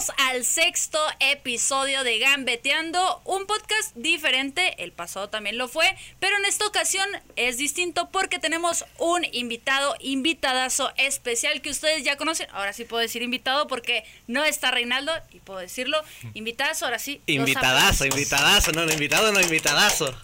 Bienvenidos al sexto episodio de Gambeteando, un podcast diferente, el pasado también lo fue, pero en esta ocasión es distinto porque tenemos un invitado, invitadazo especial que ustedes ya conocen. Ahora sí puedo decir invitado porque no está Reinaldo y puedo decirlo, invitadazo, ahora sí. Invitadazo, invitadazo, no, no, invitado, no, invitadazo.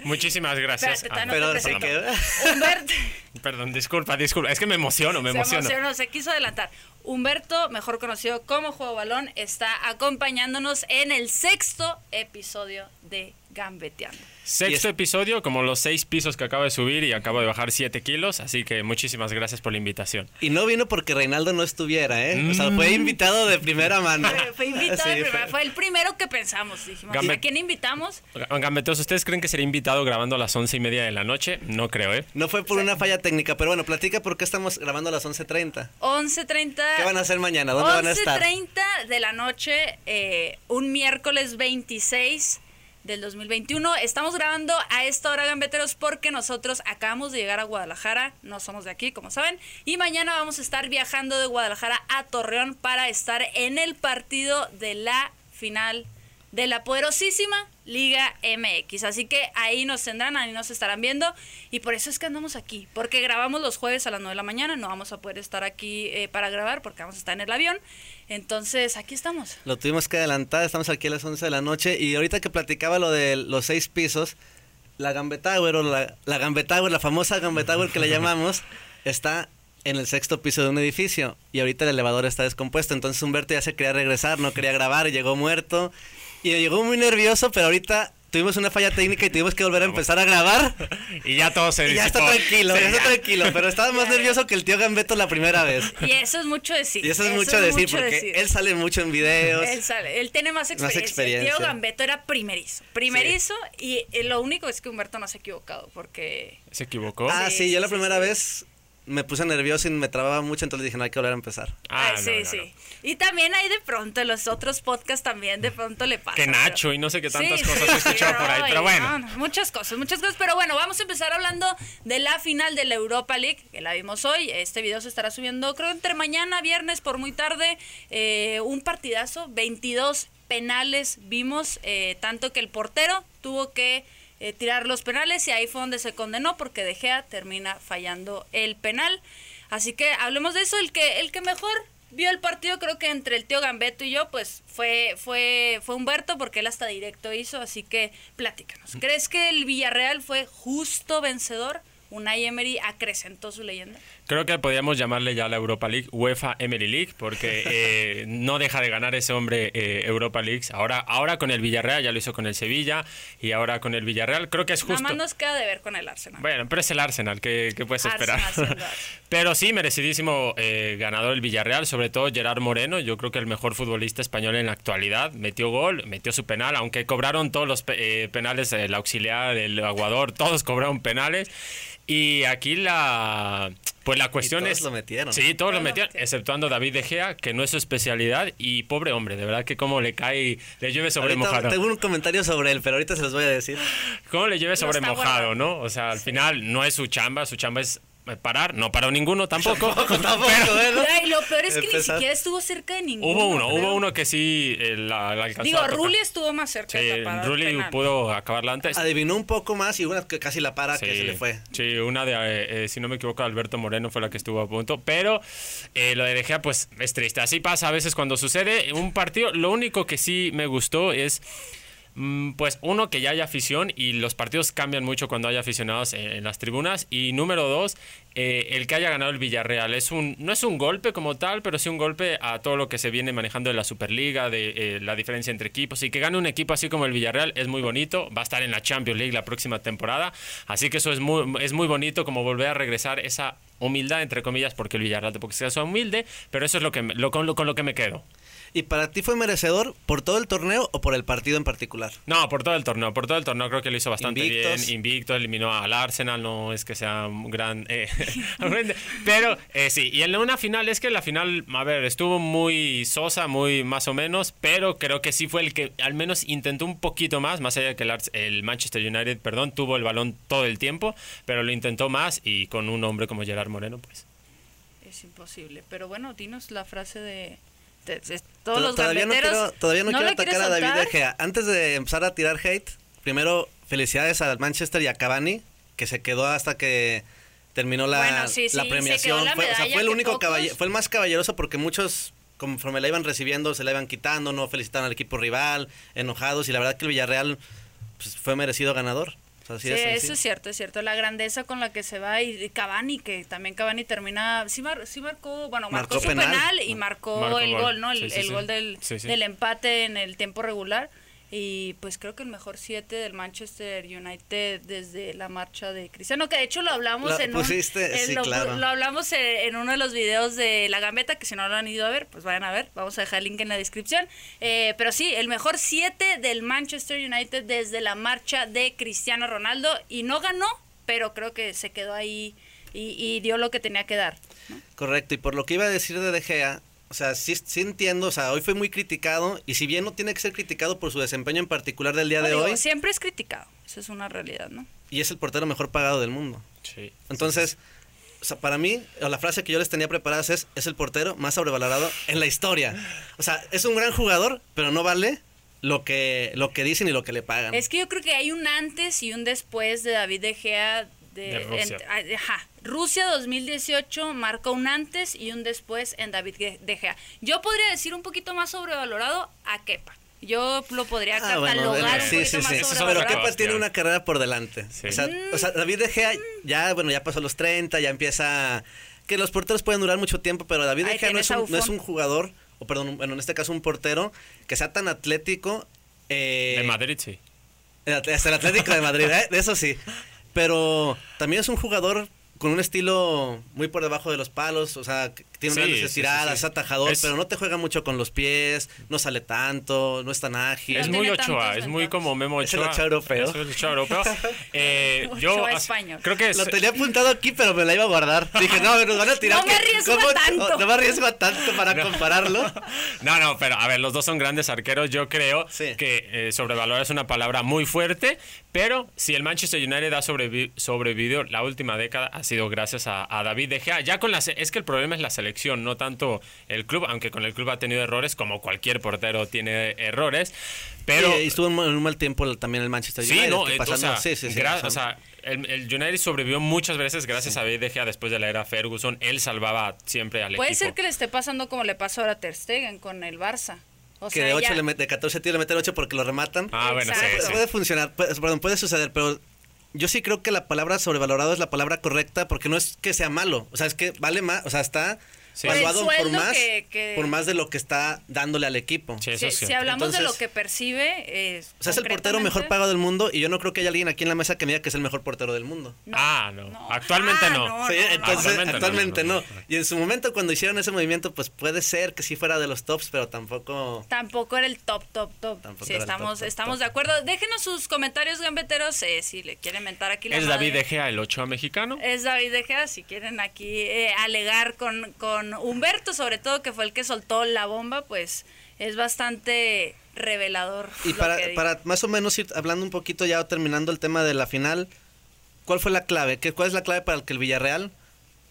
Muchísimas gracias. Espérate, Ah, no Pero se. Humberto. Perdón, disculpa, disculpa. Es que me emociono, me se emociono. emocionó, se quiso adelantar. Humberto, mejor conocido como Juego Balón, está acompañándonos en el sexto episodio de Gambeteando. Sexto es- episodio, como los seis pisos que acabo de subir y acabo de bajar siete kilos. Así que muchísimas gracias por la invitación. Y no vino porque Reinaldo no estuviera, ¿eh? O sea, Mm. fue invitado de primera mano. Fue, fue invitado, Sí, de primera- fue- fue el primero que pensamos. Dijimos, ¿a quién invitamos? Gambeteos, ¿ustedes creen que sería invitado grabando a las once y media de la noche? No creo, ¿eh? No fue por una falla técnica, pero bueno, platica por qué estamos grabando a las 11.30. 11.30. ¿Qué van a hacer mañana? ¿Dónde van a estar? 11.30 de la noche, eh, un miércoles 26 del 2021. Estamos grabando a esta hora, gambeteros, porque nosotros acabamos de llegar a Guadalajara. No somos de aquí, como saben. Y mañana vamos a estar viajando de Guadalajara a Torreón para estar en el partido de la final de la poderosísima Liga MX. Así que ahí nos tendrán, ahí nos estarán viendo. Y por eso es que andamos aquí. Porque grabamos los jueves a las 9 de la mañana. No vamos a poder estar aquí eh, para grabar porque vamos a estar en el avión. Entonces, aquí estamos. Lo tuvimos que adelantar, estamos aquí a las 11 de la noche. Y ahorita que platicaba lo de los seis pisos, la Gambetower, o la, la Gambetower, la famosa Gambetower que le llamamos, está en el sexto piso de un edificio. Y ahorita el elevador está descompuesto. Entonces Humberto ya se quería regresar, no quería grabar, llegó muerto. Y llegó muy nervioso, pero ahorita tuvimos una falla técnica y tuvimos que volver a empezar a grabar. Y ya todo se Y ya está tranquilo, Sí, ya está tranquilo, pero estaba más nervioso que el tío Gambeto la primera vez. Y eso es mucho decir. Y eso es mucho decir, porque decir. él sale mucho en videos. Él, sale- él tiene más experiencia. experiencia. El tío Gambeto era primerizo. Primerizo y eh, lo único es que Humberto no se ha equivocado porque... ¿Se equivocó? Ah, Sí, sí, yo sí, la sí, primera sí. vez me puse nervioso y me trababa mucho, entonces dije, no hay que volver a empezar. Ah, no, sí, no, sí. no. Y también hay de pronto en los otros podcasts también de pronto le pasa. Que pero- Nacho y no sé qué tantas Sí, cosas sí, he escuchado por ahí. Pero bueno. no, no, muchas cosas, muchas cosas. Pero bueno, vamos a empezar hablando de la final de la Europa League, que la vimos hoy. Este video se estará subiendo, creo, entre mañana, viernes, por muy tarde. Eh, un partidazo, 22 penales vimos, eh, tanto que el portero tuvo que eh, tirar los penales y ahí fue donde se condenó porque De Gea termina fallando el penal. Así que hablemos de eso, el que, el que mejor vio el partido creo que entre el tío Gambeto y yo pues fue fue fue Humberto porque él hasta directo hizo así que platícanos. Crees que el Villarreal fue justo vencedor Unai Emery acrecentó su leyenda Creo que podríamos llamarle ya la Europa League, UEFA Emery League, porque eh, no deja de ganar ese hombre eh, Europa League. Ahora, ahora con el Villarreal, ya lo hizo con el Sevilla y ahora con el Villarreal. Creo que es nada justo. más nos queda de ver con el Arsenal Bueno, pero es el Arsenal, ¿qué, qué puedes Arsenal, esperar? pero sí, merecidísimo eh, ganador el Villarreal, sobre todo Gerard Moreno, yo creo que el mejor futbolista español en la actualidad. Metió gol, metió su penal, aunque cobraron todos los pe- eh, penales, el auxiliar, el aguador, todos cobraron penales. Y aquí la... Pues la cuestión todos es... lo metieron. Sí, todos lo lo metieron, metieron. exceptuando a David De Gea, que no es su especialidad. Y pobre hombre, de verdad que como le cae, le llueve sobre Ahorita mojado. tengo un comentario sobre él, pero ahorita se los voy a decir. ¿Cómo le lleve sobre mojado, no? O sea, al final no es su chamba, su chamba es parar, no paró ninguno tampoco. Tampoco, Pero ¿eh? lo peor es que ni siquiera estuvo cerca de ninguno hubo uno, creo. hubo uno que sí eh, la, la alcanzó digo a. Rulli estuvo más cerca Sí, de Rulli pudo acabarla antes. Adivinó un poco más y una que casi la para que se le fue. Sí, una de, eh, eh, si no me equivoco, Alberto Moreno fue la que estuvo a punto. Pero eh, lo de De Gea, pues es triste. Así pasa a veces cuando sucede un partido. Lo único que sí me gustó es. Mm, Pues uno, que ya haya afición y los partidos cambian mucho cuando hay aficionados en, en las tribunas. Y número dos, eh, el que haya ganado el Villarreal. Es un, no es un golpe como tal, pero sí un golpe a todo lo que se viene manejando de la Superliga, de eh, la diferencia entre equipos. Y que gane un equipo así como el Villarreal es muy bonito. Va a estar en la Champions League la próxima temporada. Así que eso es muy, es muy bonito como volver a regresar esa humildad, entre comillas, porque el Villarreal tampoco sea humilde, pero eso es lo que lo, con, lo, con lo que me quedo. ¿Y para ti fue merecedor por todo el torneo o por el partido en particular? No, por todo el torneo, por todo el torneo creo que lo hizo bastante Invictos. bien. Invicto, eliminó al Arsenal, no es que sea un gran... eh, pero eh, sí, y en una final es que la final, a ver, estuvo muy sosa, muy más o menos, pero creo que sí fue el que al menos intentó un poquito más, más allá de que el, Ars- el Manchester United, perdón, tuvo el balón todo el tiempo, pero lo intentó más y con un hombre como Gerard Moreno, pues... Es imposible. Pero bueno, dinos la frase de, todos los todavía no quiero, todavía no quiero atacar a David soltar. De Gea. Antes de empezar a tirar hate, primero felicidades al Manchester y a Cavani, que se quedó hasta que terminó la, Bueno, sí, sí, la se premiación. la fue, o sea, fue el único pocos- caballe- fue el más caballeroso porque muchos conforme la iban recibiendo se la iban quitando, no felicitaban al equipo rival, enojados y la verdad que el Villarreal pues, fue merecido ganador. Así Sí, de eso es cierto, es cierto. La grandeza con la que se va y y Cavani, que también Cavani termina, sí, mar- sí marcó, bueno, marcó, Marcó su penal. penal, y marcó, Marcó el gol. gol, ¿no? El, Sí, sí, el gol del, del empate en el tiempo regular. Y pues creo que el mejor 7 del Manchester United desde la marcha de Cristiano, que de hecho lo hablamos en un- pusiste, en sí, lo, claro. lo hablamos en, en uno de los videos de La Gambeta, que si no lo han ido a ver, pues vayan a ver, vamos a dejar el link en la descripción. Eh, pero sí, el mejor 7 del Manchester United desde la marcha de Cristiano Ronaldo y no ganó, pero creo que se quedó ahí y, y dio lo que tenía que dar. Correcto, y por lo que iba a decir de De Gea, o sea, sí, sí entiendo, o sea, hoy fue muy criticado y si bien no tiene que ser criticado por su desempeño en particular del día de Digo, hoy, siempre es criticado, eso es una realidad, ¿no? y es el portero mejor pagado del mundo. Sí. Entonces, o sea, para mí, la frase que yo les tenía preparadas es, es el portero más sobrevalorado en la historia. O sea, es un gran jugador, pero no vale lo que, lo que dicen y lo que le pagan. Es que yo creo que hay un antes y un después de David De Gea. De, De Rusia. en- ajá. Rusia 2018 marcó un antes y un después en David De Gea. Yo podría decir un poquito más sobrevalorado a Kepa. Yo lo podría Ah, bueno, catalogar bueno, un sí, poquito sí, más sí. Es Pero sobrevalorado. Kepa tiene una carrera por delante. Sí. O, sea, o sea, David De Gea ya, bueno, ya pasó los 30, ya empieza... Que los porteros pueden durar mucho tiempo, pero David De Gea no es, un, no es un jugador, o perdón, bueno, en este caso un portero, que sea tan atlético... eh, De Madrid, sí. Hasta el Atlético de Madrid, ¿eh? De eso sí. Pero también es un jugador con un estilo muy por debajo de los palos, o sea, que tiene Sí, grandes sí, sí, estiradas, sí. es atajador, Es- pero no te juega mucho con los pies, no sale tanto, no es tan ágil. Es No muy Ochoa, tantos es muy como Memo Es el Ochoa. Ochoa europeo. Es el Ochoa europeo. Eh, Ochoa español. creo que es, Lo tenía apuntado aquí, pero me la iba a guardar. Dije, no, nos van a tirar. No me arriesgo ¿cómo- a tanto. No me arriesgo a tanto para compararlo. No, no, pero a ver, los dos son grandes arqueros. Yo creo Sí. que eh, sobrevalorar es una palabra muy fuerte, pero si el Manchester United ha sobrevi- sobrevivido la última década ha sido gracias a, a David De Gea. Ya con la se- es que el problema es la selección, no tanto el club, aunque con el club ha tenido errores, como cualquier portero tiene errores. Pero estuvo en un mal tiempo también el Manchester Sí, United. no, que eh, o pasando- sea, sí, sí, sí, o sea, el, el United sobrevivió muchas veces gracias a David De Gea después de la era Ferguson. Él salvaba siempre al Puede equipo. ser que le esté pasando como le pasó ahora a Ter Stegen con el Barça. O que sea, de, 8 ya- le mete, de 14 tiros le meten 8 porque lo rematan. Ah, bueno, sí, sí. Puede funcionar, puede, perdón, puede suceder, pero yo sí creo que la palabra sobrevalorado es la palabra correcta porque no es que sea malo, o sea, es que vale más, o sea, está Sí. valuado Por el por más, que- que- por más de lo que está dándole al equipo. Sí, eso Si, hablamos de lo que percibe, eh, O sea, es el portero mejor pagado del mundo y yo no creo que haya alguien aquí en la mesa que me diga que es el mejor portero del mundo. No, ah, no. no. Actualmente Ah, no. no, Sí, no, no. entonces, Actualmente actualmente, no, no, no, no, no. Y en su momento cuando hicieron ese movimiento, pues puede ser que sí fuera de los tops, pero tampoco... Tampoco era el top, top, top. Tampoco sí, estamos, top, estamos top. de acuerdo. Déjenos sus comentarios, gambeteros, eh, si le quieren mentar aquí la ¿Es madre. David De Gea el Ochoa mexicano? Es David De Gea, si quieren aquí eh, alegar con, con Humberto, sobre todo, que fue el que soltó la bomba, pues es bastante revelador. Y para, para más o menos ir hablando un poquito ya terminando el tema de la final, ¿cuál fue la clave? ¿Qué, ¿Cuál es la clave para que el Villarreal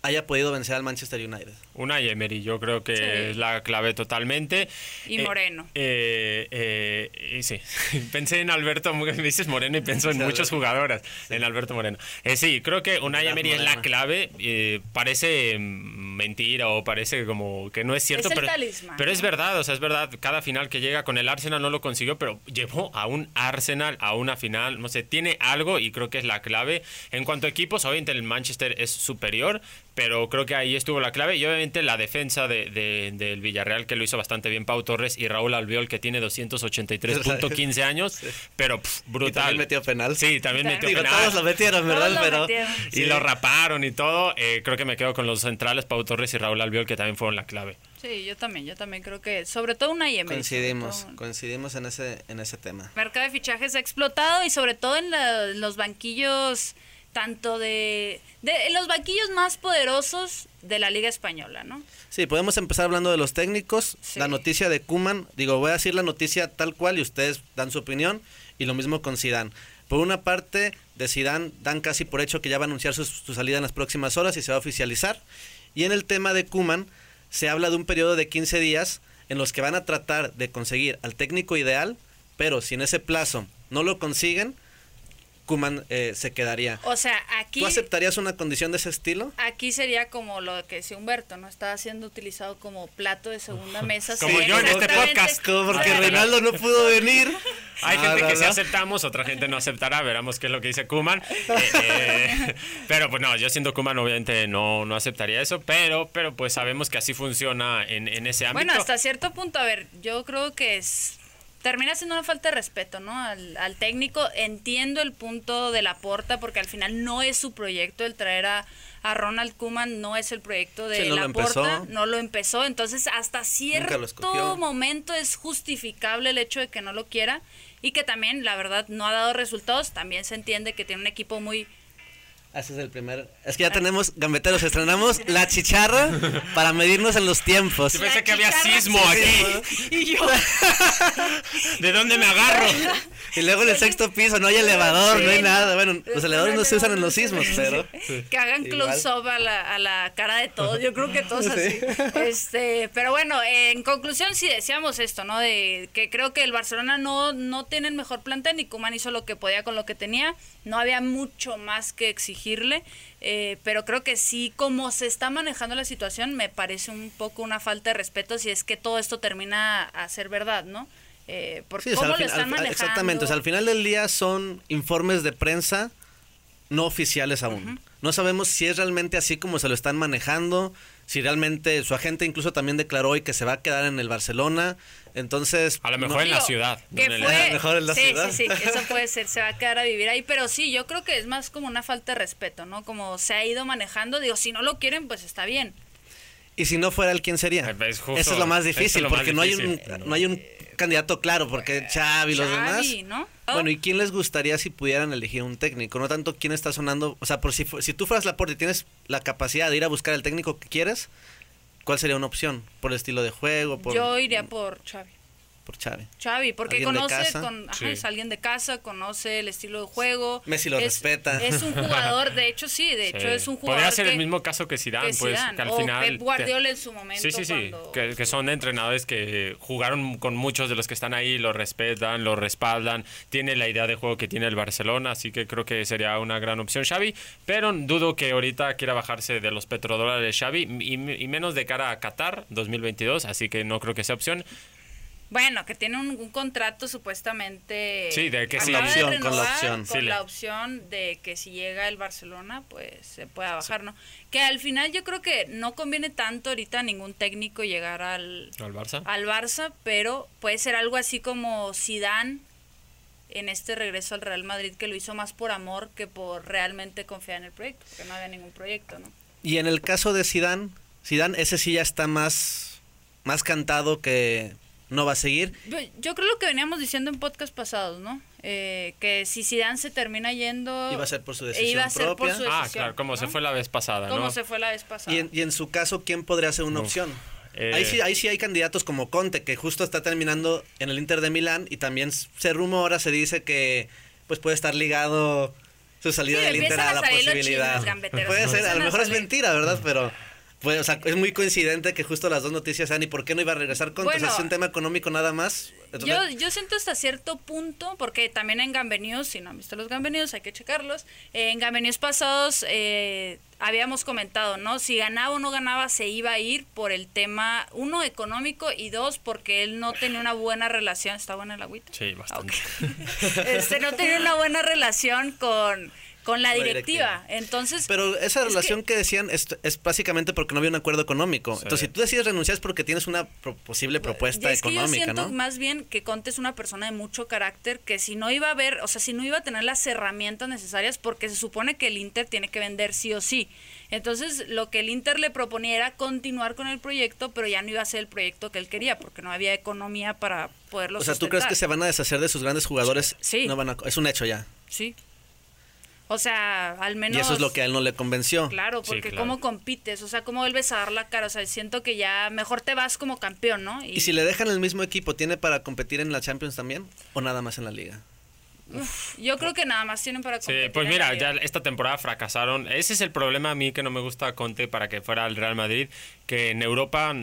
haya podido vencer al Manchester United? Una Emery, yo creo que Sí. es la clave totalmente. Y Eh, Moreno. eh, eh, y sí, pensé en Alberto, me dices Moreno y pienso en Sí, muchas Alberto. jugadoras, en Alberto Moreno. Eh, sí, creo que Unai Pilar Emery es la clave, eh, parece mentira o parece como que no es cierto, Es el pero, talismán, pero es ¿no? verdad, o sea, es verdad, cada final que llega con el Arsenal no lo consiguió, pero llevó a un Arsenal a una final, no sé, tiene algo y creo que es la clave. En cuanto a equipos, obviamente el Manchester es superior, pero creo que ahí estuvo la clave y obviamente la defensa de, de- del Villarreal que lo hizo bastante bien Pau Torres y Raúl Albiol que tiene 283.15 años, pero pff, Y brutal. también metió penal. Sí, también metió Digo, penal. todos lo metieron, Todos ¿verdad? lo Pero metieron. Y sí. lo raparon y todo. Eh, creo que me quedo con los centrales, Pau Torres y Raúl Albiol, que también fueron la clave. Sí, yo también, yo también creo que, sobre todo una Emery. coincidimos, todo- coincidimos en ese, en ese tema. mercado de fichajes ha explotado y sobre todo en la- los banquillos tanto de, de los banquillos más poderosos de la liga española, ¿no? Sí, podemos empezar hablando de los técnicos. Sí. La noticia de Kuman, digo, voy a decir la noticia tal cual y ustedes dan su opinión y lo mismo con Zidane. Por una parte, de Zidane dan casi por hecho que ya va a anunciar su, su salida en las próximas horas y se va a oficializar. Y en el tema de Kuman se habla de un periodo de 15 días en los que van a tratar de conseguir al técnico ideal, pero si en ese plazo no lo consiguen, Kuman eh, se quedaría. O sea, aquí... ¿Tú aceptarías una condición de ese estilo? Aquí sería como lo que decía Humberto, ¿no? Estaba siendo utilizado como plato de segunda mesa. Como Sí, yo en este podcast. Como porque Reinaldo no pudo venir. Hay Ah, gente que sí aceptamos, otra gente no aceptará, veremos qué es lo que dice Kuman. pero pues no, yo siendo Kuman obviamente no, no aceptaría eso, pero, pero pues sabemos que así funciona en, en ese ámbito. Bueno, hasta cierto punto, a ver, yo creo que es termina siendo una falta de respeto, ¿no? Al, al técnico. Entiendo el punto de la porta porque al final no es su proyecto el traer a, a Ronald Koeman, no es el proyecto de Sí, no la porta, no lo empezó. Entonces, hasta cierto momento es justificable el hecho de que no lo quiera y que también, la verdad, no ha dado resultados. También se entiende que tiene un equipo muy Ese es el primer. Es que ya tenemos, gambeteros, estrenamos la chicharra para medirnos en los tiempos. Yo pensé La que había sismo sí. aquí. y yo ¿De dónde me agarro? Y luego en el sexto piso no hay elevador, Sí, no hay nada. Bueno, los elevadores no se usan en los Sí. sismos, pero. que hagan close-up a la, a la cara de todos. Yo creo que todos así. Este, pero bueno, en conclusión sí decíamos esto, ¿no? De que creo que el Barcelona no, no tiene el mejor plantel, ni Kuman hizo lo que podía con lo que tenía. No había mucho más que exigirle. eh, pero creo que sí, como se está manejando la situación, me parece un poco una falta de respeto si es que todo esto termina a ser verdad, ¿no? Eh, porque Sí, cómo lo fin- están al- manejando. exactamente. O sea, al final del día son informes de prensa no oficiales aún. No sabemos si es realmente así como se lo están manejando, si realmente su agente incluso también declaró hoy que se va a quedar en el Barcelona. Entonces, A lo no- mejor en la Digo, ciudad. no Que en el- fue, A lo mejor en la sí, ciudad. sí, sí, eso puede ser, se va a quedar a vivir ahí, pero sí, yo creo que es más como una falta de respeto, ¿no? Como se ha ido manejando, digo, si no lo quieren, pues está bien. y si no fuera él, ¿quién sería? Eh, es justo, Eso es lo más es difícil, más porque no hay un no hay un candidato claro, porque Xavi y los Xavi, demás. ¿no? Bueno, ¿y quién les gustaría si pudieran elegir un técnico? No tanto quién está sonando, o sea, por si, si tú fueras la y tienes la capacidad de ir a buscar el técnico que quieres, ¿cuál sería una opción? ¿Por el estilo de juego? Yo iría por Xavi. Por Xavi. Xavi, porque ¿Alguien de conoce, con, ajá, Sí. es alguien de casa, conoce el estilo de juego. Messi lo es, respeta. Es un jugador, de hecho sí, de hecho es un jugador Podría ser que, el mismo caso que Zidane, que pues, que al o final... Pep Guardiola en su momento Sí, sí, sí, cuando- que, que son entrenadores que jugaron con muchos de los que están ahí, lo respetan, lo respaldan, tiene la idea de juego que tiene el Barcelona, así que creo que sería una gran opción Xavi, pero dudo que ahorita quiera bajarse de los petrodólares Xavi y, y menos de cara a Qatar 2022, así que no creo que sea opción. Bueno, que tiene un, un contrato supuestamente. Sí, de que sí. de Con la opción, con la renovar opción. con Sí, le- la opción de que si llega el Barcelona, pues se pueda bajar, ¿no? Que al final yo creo que no conviene tanto ahorita a ningún técnico llegar al, ¿Al Barça? al Barça, pero puede ser algo así como Zidane en este regreso al Real Madrid, que lo hizo más por amor que por realmente confiar en el proyecto, porque no había ningún proyecto, ¿no? Y en el caso de Zidane, Zidane ese sí ya está más más cantado que no va a seguir. Yo, yo creo lo que veníamos diciendo en podcast pasados, ¿no? Eh, que si Zidane se termina yendo... Iba a ser por su decisión iba a ser por propia. su Ah, decisión, claro, como se fue la vez pasada, Como ¿no? se fue la vez pasada. Y en, y en su caso, ¿quién podría ser una Uf, opción? eh, Ahí, sí, ahí sí hay candidatos como Conte, que justo está terminando en el Inter de Milán y también se rumora, se dice que pues puede estar ligado su salida Sí, del Inter a la posibilidad. gambeteros, puede ser, a lo a mejor es mentira, ¿verdad? Pero pues, o sea, es muy coincidente que justo las dos noticias sean y por qué no iba a regresar. O sea, Bueno, es un tema económico nada más. Yo, Entonces, yo siento hasta cierto punto, porque también en Gambe News, si no han visto los Gambe News, hay que checarlos. eh, en Gambe News pasados eh, habíamos comentado, ¿no? Si ganaba o no ganaba, se iba a ir por el tema, uno, económico y dos, porque él no tenía una buena relación. ¿Está buena el agüita? Sí, bastante. Ok. este, no tenía una buena relación con, con la La directiva. Entonces, Pero esa es relación que, decían es, es básicamente porque no había un acuerdo económico. Sí. Entonces, si tú decides renunciar es porque tienes una pro- posible propuesta es que yo económica, siento ¿no? más bien que Conte es una persona de mucho carácter que si no iba a ver, o sea, si no iba a tener las herramientas necesarias porque se supone que el Inter tiene que vender sí o sí. Entonces, lo que el Inter le proponía era continuar con el proyecto, pero ya no iba a ser el proyecto que él quería porque no había economía para poderlo O sea, ¿tú crees que se van a deshacer de sus grandes jugadores? Sí. No van a- es un hecho ya. Sí. O sea, al menos Y eso es lo que a él no le convenció. Claro, Sí, porque claro. cómo compites, o sea, cómo vuelves a dar la cara, o sea, siento que ya mejor te vas como campeón, ¿no? ¿Y si le dejan el mismo equipo, tiene para competir en la Champions también? ¿O nada más en la liga? Yo creo que nada más tienen para Sí, competir. pues mira, ya esta temporada fracasaron. Ese es el problema a mí que no me gusta Conte para que fuera al Real Madrid, que en Europa,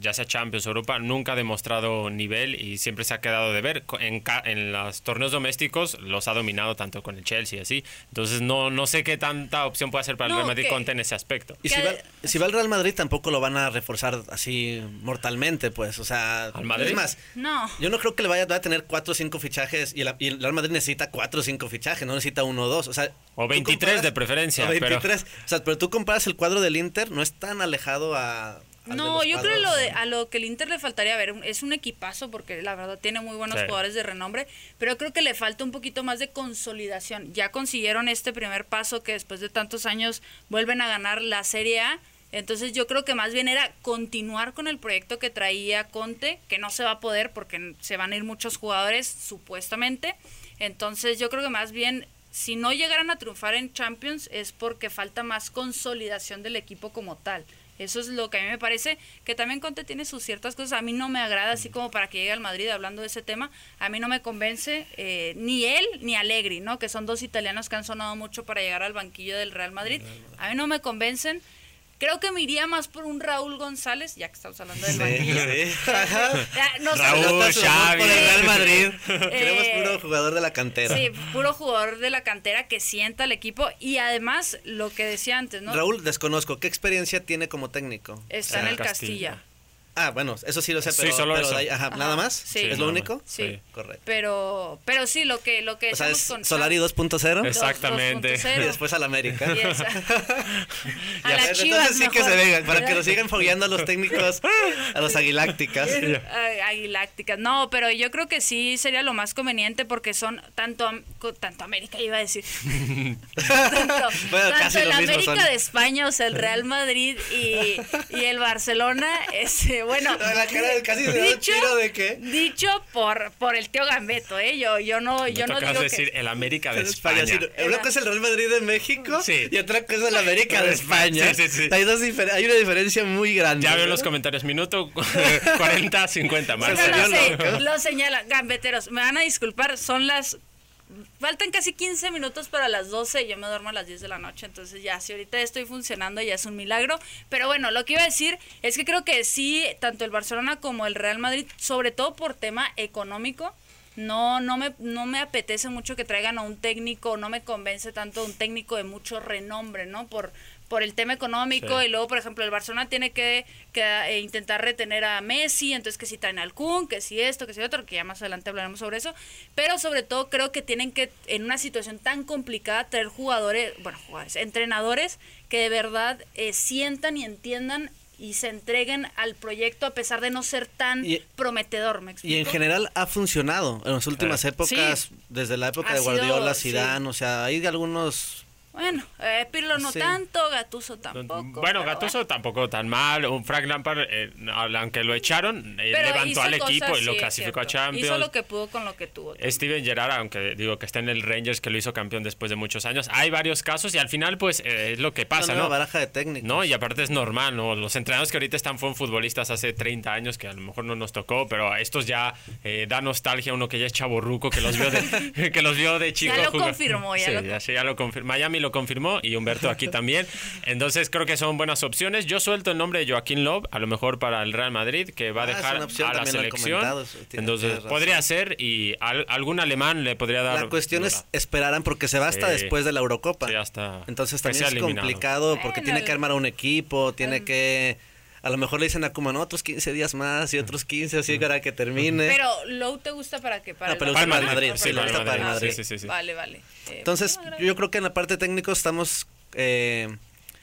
ya sea Champions o Europa, nunca ha demostrado nivel y siempre se ha quedado de ver. En, ca- en los torneos domésticos los ha dominado tanto con el Chelsea y así. Entonces no, no sé qué tanta opción puede ser para el Real Madrid que- Conte en ese aspecto. Y si va, si va al Real Madrid tampoco lo van a reforzar así mortalmente, pues, o sea... ¿Al Madrid? Es más, No. yo no creo que le vaya, vaya a tener cuatro o cinco fichajes y el, y el Real Madrid necesita cuatro o cinco fichajes, no necesita uno o dos, o sea... O tú 23 de preferencia, O pero- 23, o sea, pero tú comparas el cuadro del Inter, no es tan alejado a... No, yo creo lo de, a lo que el Inter le faltaría a ver, es un equipazo porque la verdad tiene muy buenos Sí. jugadores de renombre, pero creo que le falta un poquito más de consolidación. Ya consiguieron este primer paso que después de tantos años vuelven a ganar la Serie A. Entonces yo creo que más bien era continuar con el proyecto que traía Conte, que no se va a poder porque se van a ir muchos jugadores supuestamente. Entonces yo creo que más bien si no llegaran a triunfar en Champions es porque falta más consolidación del equipo como tal. Eso es lo que a mí me parece, que también Conte tiene sus ciertas cosas. A mí no me agrada, así como para que llegue al Madrid hablando de ese tema, a mí no me convence eh, ni él ni Allegri, ¿no? Que son dos italianos que han sonado mucho para llegar al banquillo del Real Madrid. A mí no me convencen. Creo que me iría más por un Raúl González, ya que estamos hablando del Sí, banquillo. sí. No. Raúl, Xavi. por el Real Madrid. Queremos Eh, puro jugador de la cantera. Sí, puro jugador de la cantera que sienta al equipo y además lo que decía antes, ¿no? Raúl, desconozco, ¿qué experiencia tiene como técnico? Está en Ah, el Castilla. Castilla. Ah, bueno, eso sí lo sé, Sí, pero, solo pero eso. de ahí- ajá, Ajá, ¿nada más? sí. ¿Es lo único? Sí. Correcto. Pero, pero sí, lo que, lo que O sea, es con Solari 2.0 Es- Exactamente. 2.0. y después al América. Y esa- a las ves, chivas Entonces sí que se vengan, para que nos sigan fogueando a los técnicos, a los aguilácticas. Aguilácticas. No, pero yo creo que sí sería lo más conveniente porque son tanto tanto América iba a decir. tanto Bueno, tanto casi el lo mismo América son. de España, o sea, el Real Madrid y, y el Barcelona, ese, bueno, La cara de casi se da tiro de qué. dicho por por el tío Gambeto, eh. Yo yo no yo no digo decir que el América de España. sí, Una cosa es el Real Madrid de México Sí. y otra cosa es el América de España. Sí, sí, sí. Hay, dos difer- hay una diferencia muy grande. Ya veo ¿no? los comentarios. Minuto 40, 50. No, Marcelo. no, volvió sé, loco. lo señala, gambeteros, me van a disculpar, son las faltan casi 15 minutos para las 12, yo me duermo a las 10 de la noche, entonces ya si ahorita estoy funcionando ya es un milagro, pero bueno, lo que iba a decir es que creo que sí, tanto el Barcelona como el Real Madrid, sobre todo por tema económico, no, no me, no me apetece mucho que traigan a un técnico, no me convence tanto un técnico de mucho renombre, ¿no? Por, por el tema económico Sí. y luego, por ejemplo, el Barcelona tiene que, que, eh, intentar retener a Messi, entonces que si traen al Kun, que si esto, que si otro, que ya más adelante hablaremos sobre eso, pero sobre todo creo que tienen que, en una situación tan complicada, traer jugadores, bueno, jugadores, entrenadores que de verdad eh, sientan y entiendan y se entreguen al proyecto a pesar de no ser tan Y- prometedor, ¿me explico? Y en general ha funcionado en las últimas épocas, Sí. desde la época Ha de Guardiola, sido, Zidane, o sea, hay algunos... Bueno, eh, Pirlo no Sí. tanto, Gatuso tampoco. Bueno, Gatuso tampoco tan mal. Un Frank Lampard, eh, aunque lo echaron, eh, levantó al cosas, equipo y lo sí, clasificó a. Champions. Hizo lo que pudo con lo que tuvo. también. Steven Gerrard, aunque digo que está en el Rangers, que lo hizo campeón después de muchos años. Hay varios casos y al final, pues, eh, es lo que pasa, ¿no? baraja de técnicos. No, y aparte es normal, ¿no? Los entrenadores que ahorita están fueron futbolistas hace 30 años, que a lo mejor no nos tocó, pero a estos ya eh, da nostalgia uno que ya es chaborruco, que los vio de, que los vio de chico. lo jugar. confirmó, ya sí, lo ya, sí, ya lo confirmó. Miami lo confirmó y Humberto aquí también. Entonces creo que son buenas opciones. Yo suelto el nombre de Joaquín Love, a lo mejor para el Real Madrid, que va a Ah, dejar a la selección. Entonces podría ser y al- algún alemán le podría dar. La cuestión es esperarán porque se va hasta Sí. después de la Eurocopa. Sí, hasta Entonces también es eliminado. complicado porque tiene que armar un equipo, tiene el- que... A lo mejor le dicen a Kuma, no, otros 15 días más y otros 15 así para que termine. Pero Low te gusta para qué? Para No, el pero el Madrid, Madrid, sí, sí, lo para el gusta para el Madrid, Madrid. sí, sí, sí. Vale, vale. Eh, Entonces, yo creo que en la parte técnico estamos eh,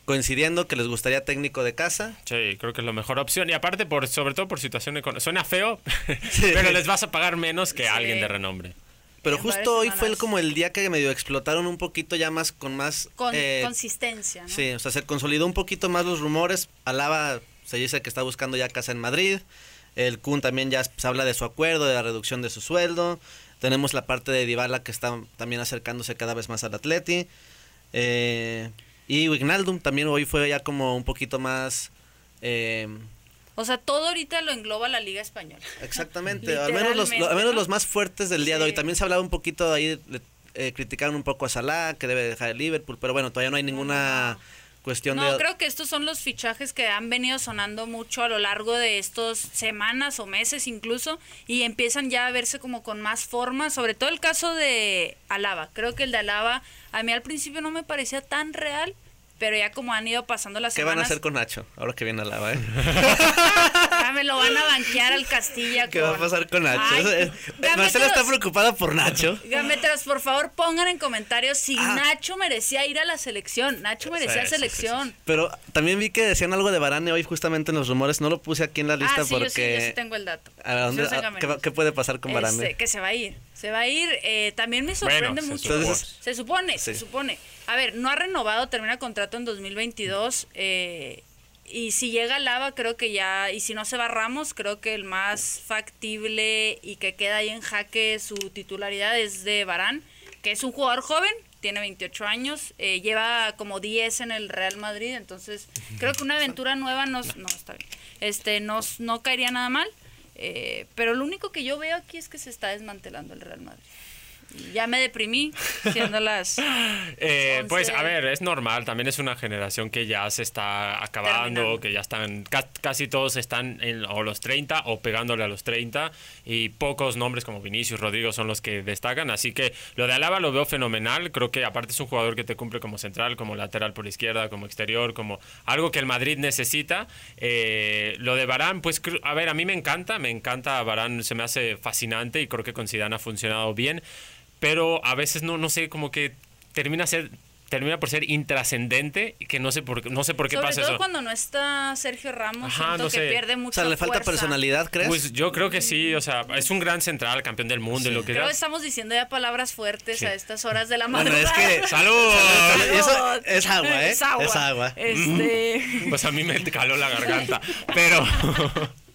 coincidiendo que les gustaría técnico de casa. Sí, creo que es la mejor opción. Y aparte, por sobre todo por situación económica. Suena feo, pero les vas a pagar menos que Sí. alguien de renombre. Pero justo hoy fue el- como el día que medio explotaron un poquito ya más con más... con eh, consistencia, ¿no? Sí, o sea, se consolidó un poquito más los rumores. Alaba se dice que está buscando ya casa en Madrid. El Kun también ya se habla de su acuerdo, de la reducción de su sueldo. Tenemos la parte de Dybala que está también acercándose cada vez más al Atleti. Eh, y Wijnaldum también hoy fue ya como un poquito más... eh, O sea, todo ahorita lo engloba la Liga Española. Exactamente, al menos, los, lo- al menos ¿no? los más fuertes del día de hoy. También se hablaba un poquito ahí, le- eh, criticaron un poco a Salah, que debe dejar el Liverpool, pero bueno, todavía no hay ninguna cuestión No, de... creo que estos son los fichajes que han venido sonando mucho a lo largo de estos semanas o meses incluso y empiezan ya a verse como con más forma, sobre todo el caso de Alaba. Creo que el de Alaba a mí al principio no me parecía tan real, pero ya como han ido pasando las ¿Qué semanas... van a hacer con Nacho? Ahora que viene Alaba, ¿eh? Ya me lo van a banquear al Castilla. ¿Qué va a pasar con Nacho? Ay, es- Marcela está preocupada por Nacho. Gambeteros, por favor, pongan en comentarios si Ah. Nacho merecía ir a la selección. Nacho merecía Sí, sí, sí, selección. Pero también vi que decían algo de Varane hoy justamente en los rumores. No lo puse aquí en la lista ah, sí, porque... yo sí, yo sí tengo el dato. ¿A dónde- a-. ¿qué, qué puede pasar con Varane? Este, que se va a ir. Se va a ir. eh, también me sorprende mucho. supone. se supone, se supone. A ver, no ha renovado, termina contrato en 2022. eh, y si llega Lava, creo que ya. Y si no se va Ramos, creo que el más factible y que queda ahí en jaque su titularidad es de Barán, que es un jugador joven. Tiene 28 años, eh, lleva como 10 en el Real Madrid, entonces creo que una aventura nueva no, está bien. Este, no, no caería nada mal. Eh, pero lo único que yo veo aquí es que se está desmantelando el Real Madrid. Ya me deprimí siendo las... Eh, pues a ver, es normal, también es una generación que ya se está acabando, Terminando. que ya están, ca- casi todos están en o los 30 o pegándole a los 30 y pocos nombres como Vinicius, Rodrigo son los que destacan, así que lo de Alaba lo veo fenomenal, creo que aparte es un jugador que te cumple como central, como lateral por izquierda, como exterior, como algo que el Madrid necesita. Eh, lo de Barán, pues a ver, a mí me encanta, me encanta Barán, se me hace fascinante y creo que con Zidane ha funcionado bien pero a veces no, no sé, como que termina ser termina por ser intrascendente y que no sé por qué- no sé por qué Sobre pasa todo eso. cuando no está Sergio Ramos, Ajá, siento no que pierde O mucha sea, le falta fuerza. personalidad, ¿crees? Pues yo creo que sí, o sea, es un gran central, campeón del mundo y lo que Creo que estamos diciendo ya palabras fuertes Sí. a estas horas de la Bueno, madrugada. es que- ¡Salud! Y eso es agua, ¿eh? Es agua. Es agua. Este... Pues a mí me caló la garganta, pero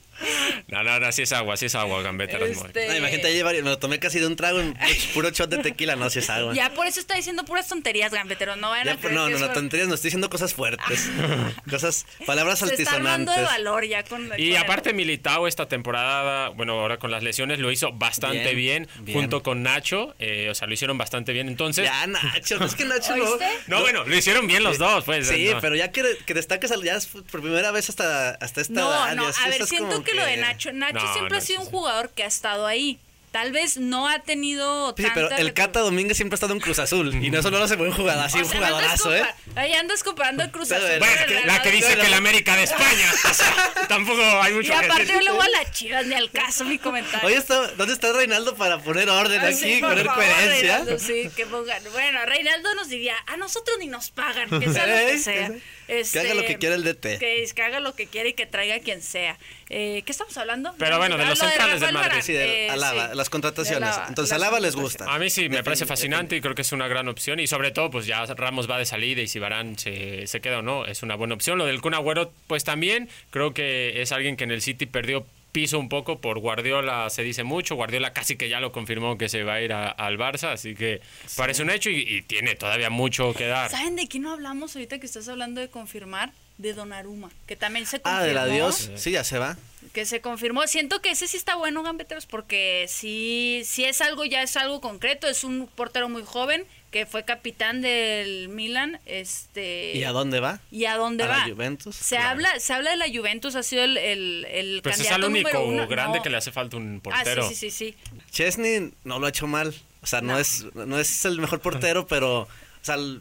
No, no, no, sí es agua, sí es agua, gambeta. Este- No, imagínate, ahí varios- me lo tomé casi de un trago, un puro shot de tequila, no, si es agua. Ya por eso está diciendo puras tonterías, gambeteros. No vayan Ya, a creer no, que no, no, tonterías, no estoy diciendo cosas fuertes. cosas, palabras Se está altisonantes. de valor ya con Y aparte Militao esta temporada, bueno, ahora con las lesiones lo hizo bastante bien, Bien, bien. junto con Nacho, eh, o sea, lo hicieron bastante bien. Entonces, Ya, Nacho, no es que Nacho no. No, bueno, lo hicieron bien los dos, pues. Sí, no. pero ya que, que destaques ya es por primera vez hasta, hasta esta No, no, sí a ver, siento como que, lo de Nacho, Nacho No, siempre ha sido un jugador que ha estado ahí. Tal vez no ha tenido Sí, pero el Cata Domínguez siempre ha estado en Cruz Azul. Y no solo lo hace buen jugador, así O un sea, jugadorazo, ¿eh? Ahí andas comparando el Cruz Azul. bueno, el que- la que dice que la América de España. O sea, tampoco hay mucho Y que aparte yo luego a las chivas, ni al caso mi comentario. Oye, está- ¿dónde está Reinaldo para poner orden Ah, aquí, sí, poner favor, coherencia? Sí, que pongan. Bueno, Reinaldo nos diría, a nosotros ni nos pagan, que sea lo que Ey, sea. Que- Este, que haga lo que quiera el DT. Que, que haga lo que quiera y que traiga quien sea. Eh, ¿Qué estamos hablando? Pero bueno, de los lo centrales del Rafael Madrid. Sí, de eh, Alaba, sí. las contrataciones. De Alaba, Entonces, Alaba les gusta. A mí sí, me parece fascinante y creo que es una gran opción. Y sobre todo, pues ya Ramos va de salida y si Barán se, se queda o no, es una buena opción. Lo del Kun Agüero, pues también creo que es alguien que en el City perdió piso un poco por Guardiola, se dice mucho. Guardiola casi que ya lo confirmó que se va a ir a- al Barça, así que parece un hecho y, y tiene todavía mucho que dar. ¿Saben de quién no hablamos ahorita que estás hablando de confirmar? De Donnarumma, que también se confirmó. Ah, del adiós. Sí, ya se va. Que se confirmó. Siento que ese sí está bueno, Gambeteros, porque sí, sí es algo, ya es algo concreto. Es un portero muy joven que fue capitán del Milan. Este, ¿Y a dónde va? ¿Y a dónde ¿A va? la Juventus? Se, Claro. habla, se habla de la Juventus, ha sido el, el, el Pues es al único número uno. grande No. que le hace falta un Ah, portero. sí, sí, sí, sí. Chesney no lo ha hecho mal. O sea, no, No. es no es el mejor portero, pero o sea, lo,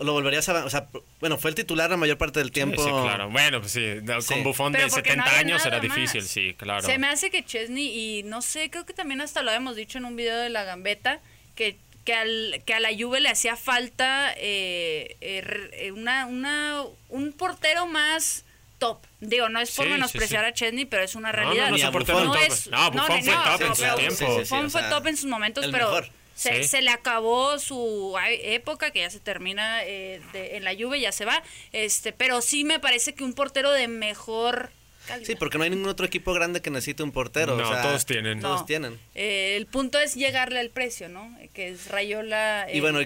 lo volverías a... O sea, bueno, fue el titular la mayor parte del tiempo. sí, claro. Bueno, pues sí, no, Sí. con Bufón de porque no 70 había años era más. difícil, sí, claro. Se me hace que Chesney, y no sé, creo que también hasta lo habíamos dicho en un video de la gambeta, que, que, al, que a la Juve le hacía falta eh, eh, re- eh, una, una, un portero más top. Digo, no es por Sí, menospreciar sí. a Chesney, pero es una No, realidad. no, no portero Buffon. top. es- No, Buffon fue no, top no, en su pero tiempo. Buffon fue top en sus momentos, pero se, Sí. se le acabó su época, que ya se termina eh, de- en la Juve, ya se va. este Pero sí me parece que un portero de mejor calidad. Sí, porque no hay ningún otro equipo grande que necesite un portero. No, o sea, todos tienen. Todos No. tienen. Eh, el punto es llegarle al precio, ¿no? Que es Rayola. Y eh, bueno,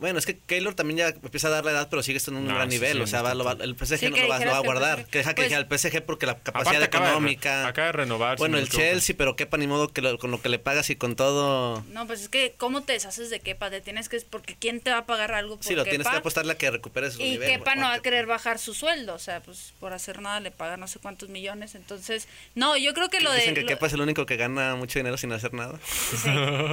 Bueno, es que Keylor también ya empieza a dar la edad, pero sigue estando en un No, gran sí, nivel. sí, o sea, va- lo va- el PSG Sí, no lo va, lo va a el guardar. Que deja que Pues- al PSG porque la capacidad Aparte acaba de re- económica. acaba de renovar. bueno, no el. Chelsea, pero quepa ni modo que lo- con lo que le pagas y con todo. No, pues es que, ¿cómo te deshaces de Kepa? Te tienes que. Porque ¿quién te va a pagar algo por Sí, lo tienes Kepa? que apostarle a que recupere su Y nivel. Kepa no va a querer bajar su sueldo, o sea, pues por hacer nada le paga no sé cuántos millones. Entonces, no, yo creo que lo de. Dicen que lo- Kepa es el único que gana mucho dinero sin hacer nada. Sí,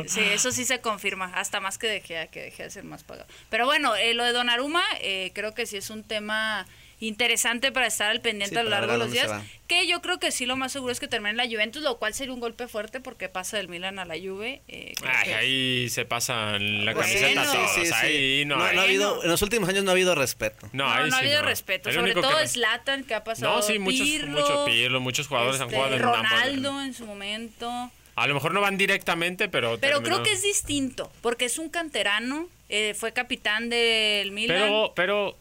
sí, eso sí se confirma, hasta más que dejé, que dejé de ser más pagado. Pero bueno, eh, lo de Donnarumma eh, creo que sí es un tema interesante para estar al pendiente Sí, a lo largo de los días. Que yo creo que sí lo más seguro es que termine en la Juventus, lo cual sería un golpe fuerte porque pasa del Milan a la Juve. eh, Ay, que- ahí se pasan la Bueno, camiseta sí, todos. sí, sí. Ahí no, No, hay. no ha habido, en los últimos años no ha habido respeto. No, No, ahí no ha sí habido no. respeto, El sobre todo que- Zlatan que ha pasado. No, sí, muchos, Pirlo, mucho Pirlo, muchos jugadores han este, jugado en ambos- Ronaldo en su momento. A lo mejor no van directamente, pero. Pero terminó- creo que es distinto, porque es un canterano, eh, fue capitán del Milan. Pero, pero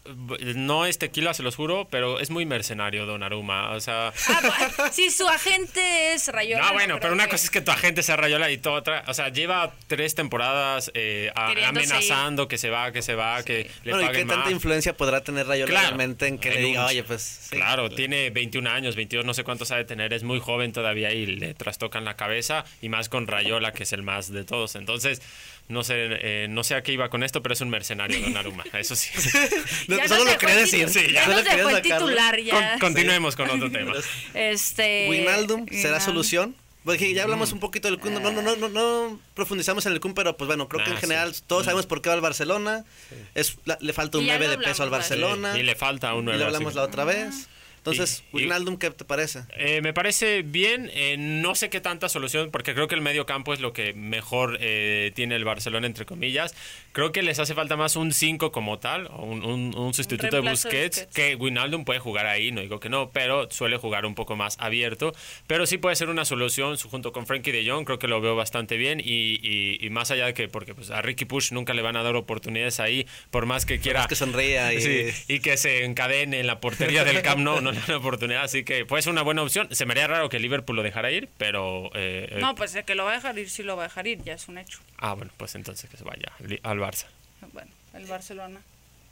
no es tequila, se los juro, pero es muy mercenario Donnarumma. O sea. Ah, sí, su agente es Rayola. No, bueno, pero una que- cosa es que tu agente sea Rayola y toda otra. O sea, lleva tres temporadas eh, a- amenazando que se va, que se va, que le Bueno, ¿y qué tanta influencia podrá tener Rayola Claro. realmente en que En le diga, un- oye, pues. sí"? Claro, tiene 21 años, 22, no sé cuántos sabe tener, es muy joven todavía y le trastocan la cabeza, y más con Rayola, que es el más de todos. Entonces, no sé, eh, no sé a qué iba con esto, pero es un mercenario, Donnarumma, eso sí. No, Ya solo lo quería decir. sí, ya nos dejó el titular Con- ya. continuemos con otro tema. Este. Wijnaldum será solución. Porque ya Mm. hablamos un poquito del Kun, no, no, no, no, no profundizamos en el Kun, pero pues bueno, creo que Ah, en general sí. todos sabemos por qué va al Barcelona. Es, la- le falta un Y ya 9 lo de peso al. Barcelona. Sí, y le falta un Y 9. lo hablamos así. la otra vez. Entonces, Y- y- Wijnaldum, ¿qué te parece? Eh, me parece bien, eh, no sé qué tanta solución, porque creo que el medio campo es lo que mejor eh, tiene el Barcelona, entre comillas. Creo que les hace falta más un 5 como tal, o un, un- un sustituto de reemplazo de Busquets, Busquets. que Wijnaldum puede jugar ahí, no digo que no, pero suele jugar un poco más abierto. Pero sí puede ser una solución junto con Frankie de Jong, creo que lo veo bastante bien. Y, y- y más allá de que, porque pues, a Ricky Push nunca le van a dar oportunidades ahí, por más que quiera. Es que sonría y... Sí, y que se encadene en la portería del Camp Nou, no le dan oportunidad, así que puede ser una buena opción. Se me haría raro que Liverpool lo dejara ir, pero... eh, eh, No, pues el que lo va a dejar ir, sí lo va a dejar ir, ya es un hecho. Ah, bueno, pues entonces que se vaya li- al Barça. Bueno, el Barcelona.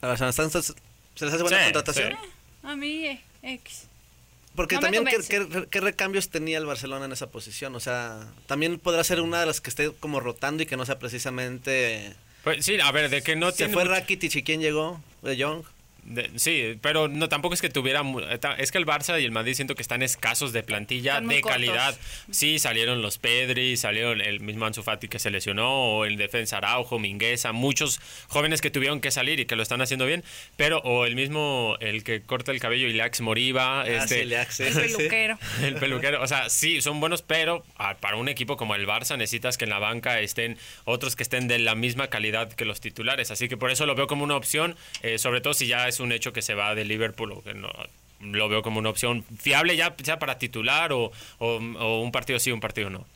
A ¿se les hace buena Sí, contratación? sí. A mí, eh, X. Porque No también, ¿qué, convence. qué, qué recambios tenía el Barcelona en esa posición? O sea, también podrá ser una de las que esté como rotando y que no sea precisamente... Pues sí, a ver, de que no Se tiene fue mucho- Rakitic y quién llegó, de Young. De- sí, pero no tampoco es que tuviera es que el Barça y el Madrid siento que están escasos de plantilla de cortos. calidad. Sí, salieron los Pedri, salieron el mismo Ansu Fati que se lesionó o el defensa Araujo, Mingueza, muchos jóvenes que tuvieron que salir y que lo están haciendo bien, pero o el mismo el que corta el cabello Ilax Moriba, Ah, este sí, Leax, sí, El peluquero. El peluquero, o sea, sí, son buenos, pero para un equipo como el Barça necesitas que en la banca estén otros que estén de la misma calidad que los titulares. Así que por eso lo veo como una opción, eh, sobre todo si ya es un hecho que se va de Liverpool o que no. Lo veo como una opción fiable ya sea para titular o, o- o un partido sí, un partido no.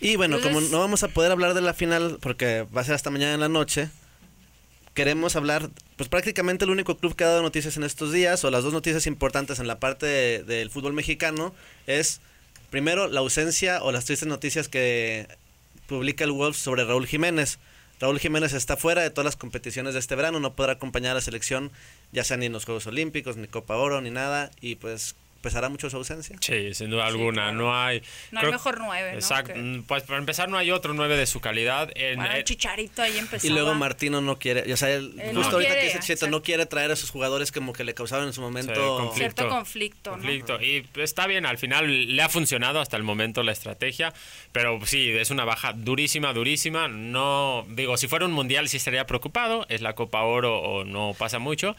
Y bueno, como no vamos a poder hablar de la final porque va a ser hasta mañana en la noche, queremos hablar, pues prácticamente el único club que ha dado noticias en estos días, o las dos noticias importantes en la parte de- del fútbol mexicano, es primero la ausencia o las tristes noticias que publica el Wolves sobre Raúl Jiménez. Raúl Jiménez está fuera de todas las competiciones de este verano, no podrá acompañar a la selección, ya sea ni en los Juegos Olímpicos, ni Copa Oro, ni nada, y pues pesará mucho su ausencia. Sí, sin duda alguna. claro. No hay. No hay mejor nueve, ¿no? Exacto. Mm, Pues para empezar, no hay otro nueve de su calidad. En- Bueno, el chicharito ahí empezó. Y luego Martino no quiere, o sea, él, Él justo no ahorita quiere, que dice no quiere traer a esos jugadores como que le causaban en su momento. conflicto. Cierto conflicto, ¿no? conflicto. Y está bien, al final le ha funcionado hasta el momento la estrategia, pero sí, es una baja durísima, durísima. No, digo, si fuera un mundial sí estaría preocupado, es la Copa Oro o no pasa mucho.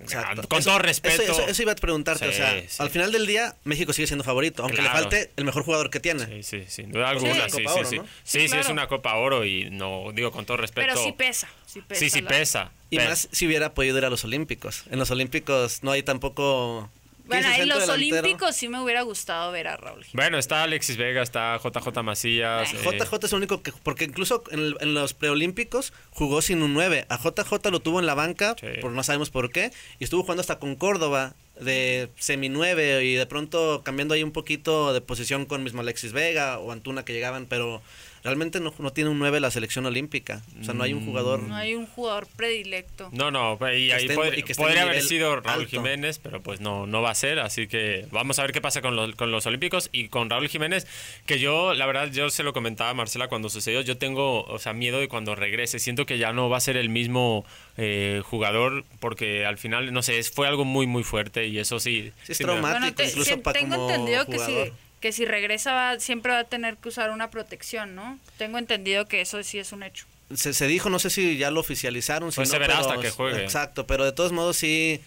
Exacto. Con Eso- todo respeto. Eso, eso- eso iba a preguntarte, Sí, o sea, sí. al final del día México sigue siendo favorito, aunque Claro. le falte el mejor jugador que tiene. Sí, sí, sin duda alguna. Sí, Sí, sí, Oro, sí. ¿no? Sí, Sí, sí, es una Copa Oro y no, digo con todo respeto. Pero sí pesa. Sí pesa. Sí, sí la- pesa. Y más si hubiera podido ir a los Olímpicos. En los Olímpicos no hay tampoco... ¿quién Bueno, en los delantero? Olímpicos sí me hubiera gustado ver a Raúl Jiménez. Bueno, está Alexis Vega, está JJ Macías. Eh, eh, JJ es el único que... Porque incluso en, el- en los preolímpicos jugó sin un 9. A JJ lo tuvo en la banca, Sí. por no sabemos por qué, y estuvo jugando hasta con Córdoba de semi 9 y de pronto cambiando ahí un poquito de posición con mismo Alexis Vega o Antuna que llegaban, pero realmente no, no tiene un 9 la selección olímpica. O sea, no hay un jugador... No hay un jugador predilecto. No, no, y ahí pod- y podría haber sido Raúl alto. Jiménez, pero pues no, no va a ser, así que vamos a ver qué pasa con los, con los Olímpicos y con Raúl Jiménez, que yo, la verdad, yo se lo comentaba a Marcela cuando sucedió, yo tengo, o sea, miedo de cuando regrese, siento que ya no va a ser el mismo eh, jugador, porque al final, no sé, es- fue algo muy, muy fuerte y eso sí. Sí, es sí traumático. Bueno, te- incluso sí, pa- tengo como entendido que si, jugador. Que si regresa va- siempre va a tener que usar una protección, ¿no? Tengo entendido que eso sí es un hecho. se, se dijo, no sé si ya lo oficializaron. si Pues no, se verá pero- hasta que juegue. Exacto, pero de todos modos sí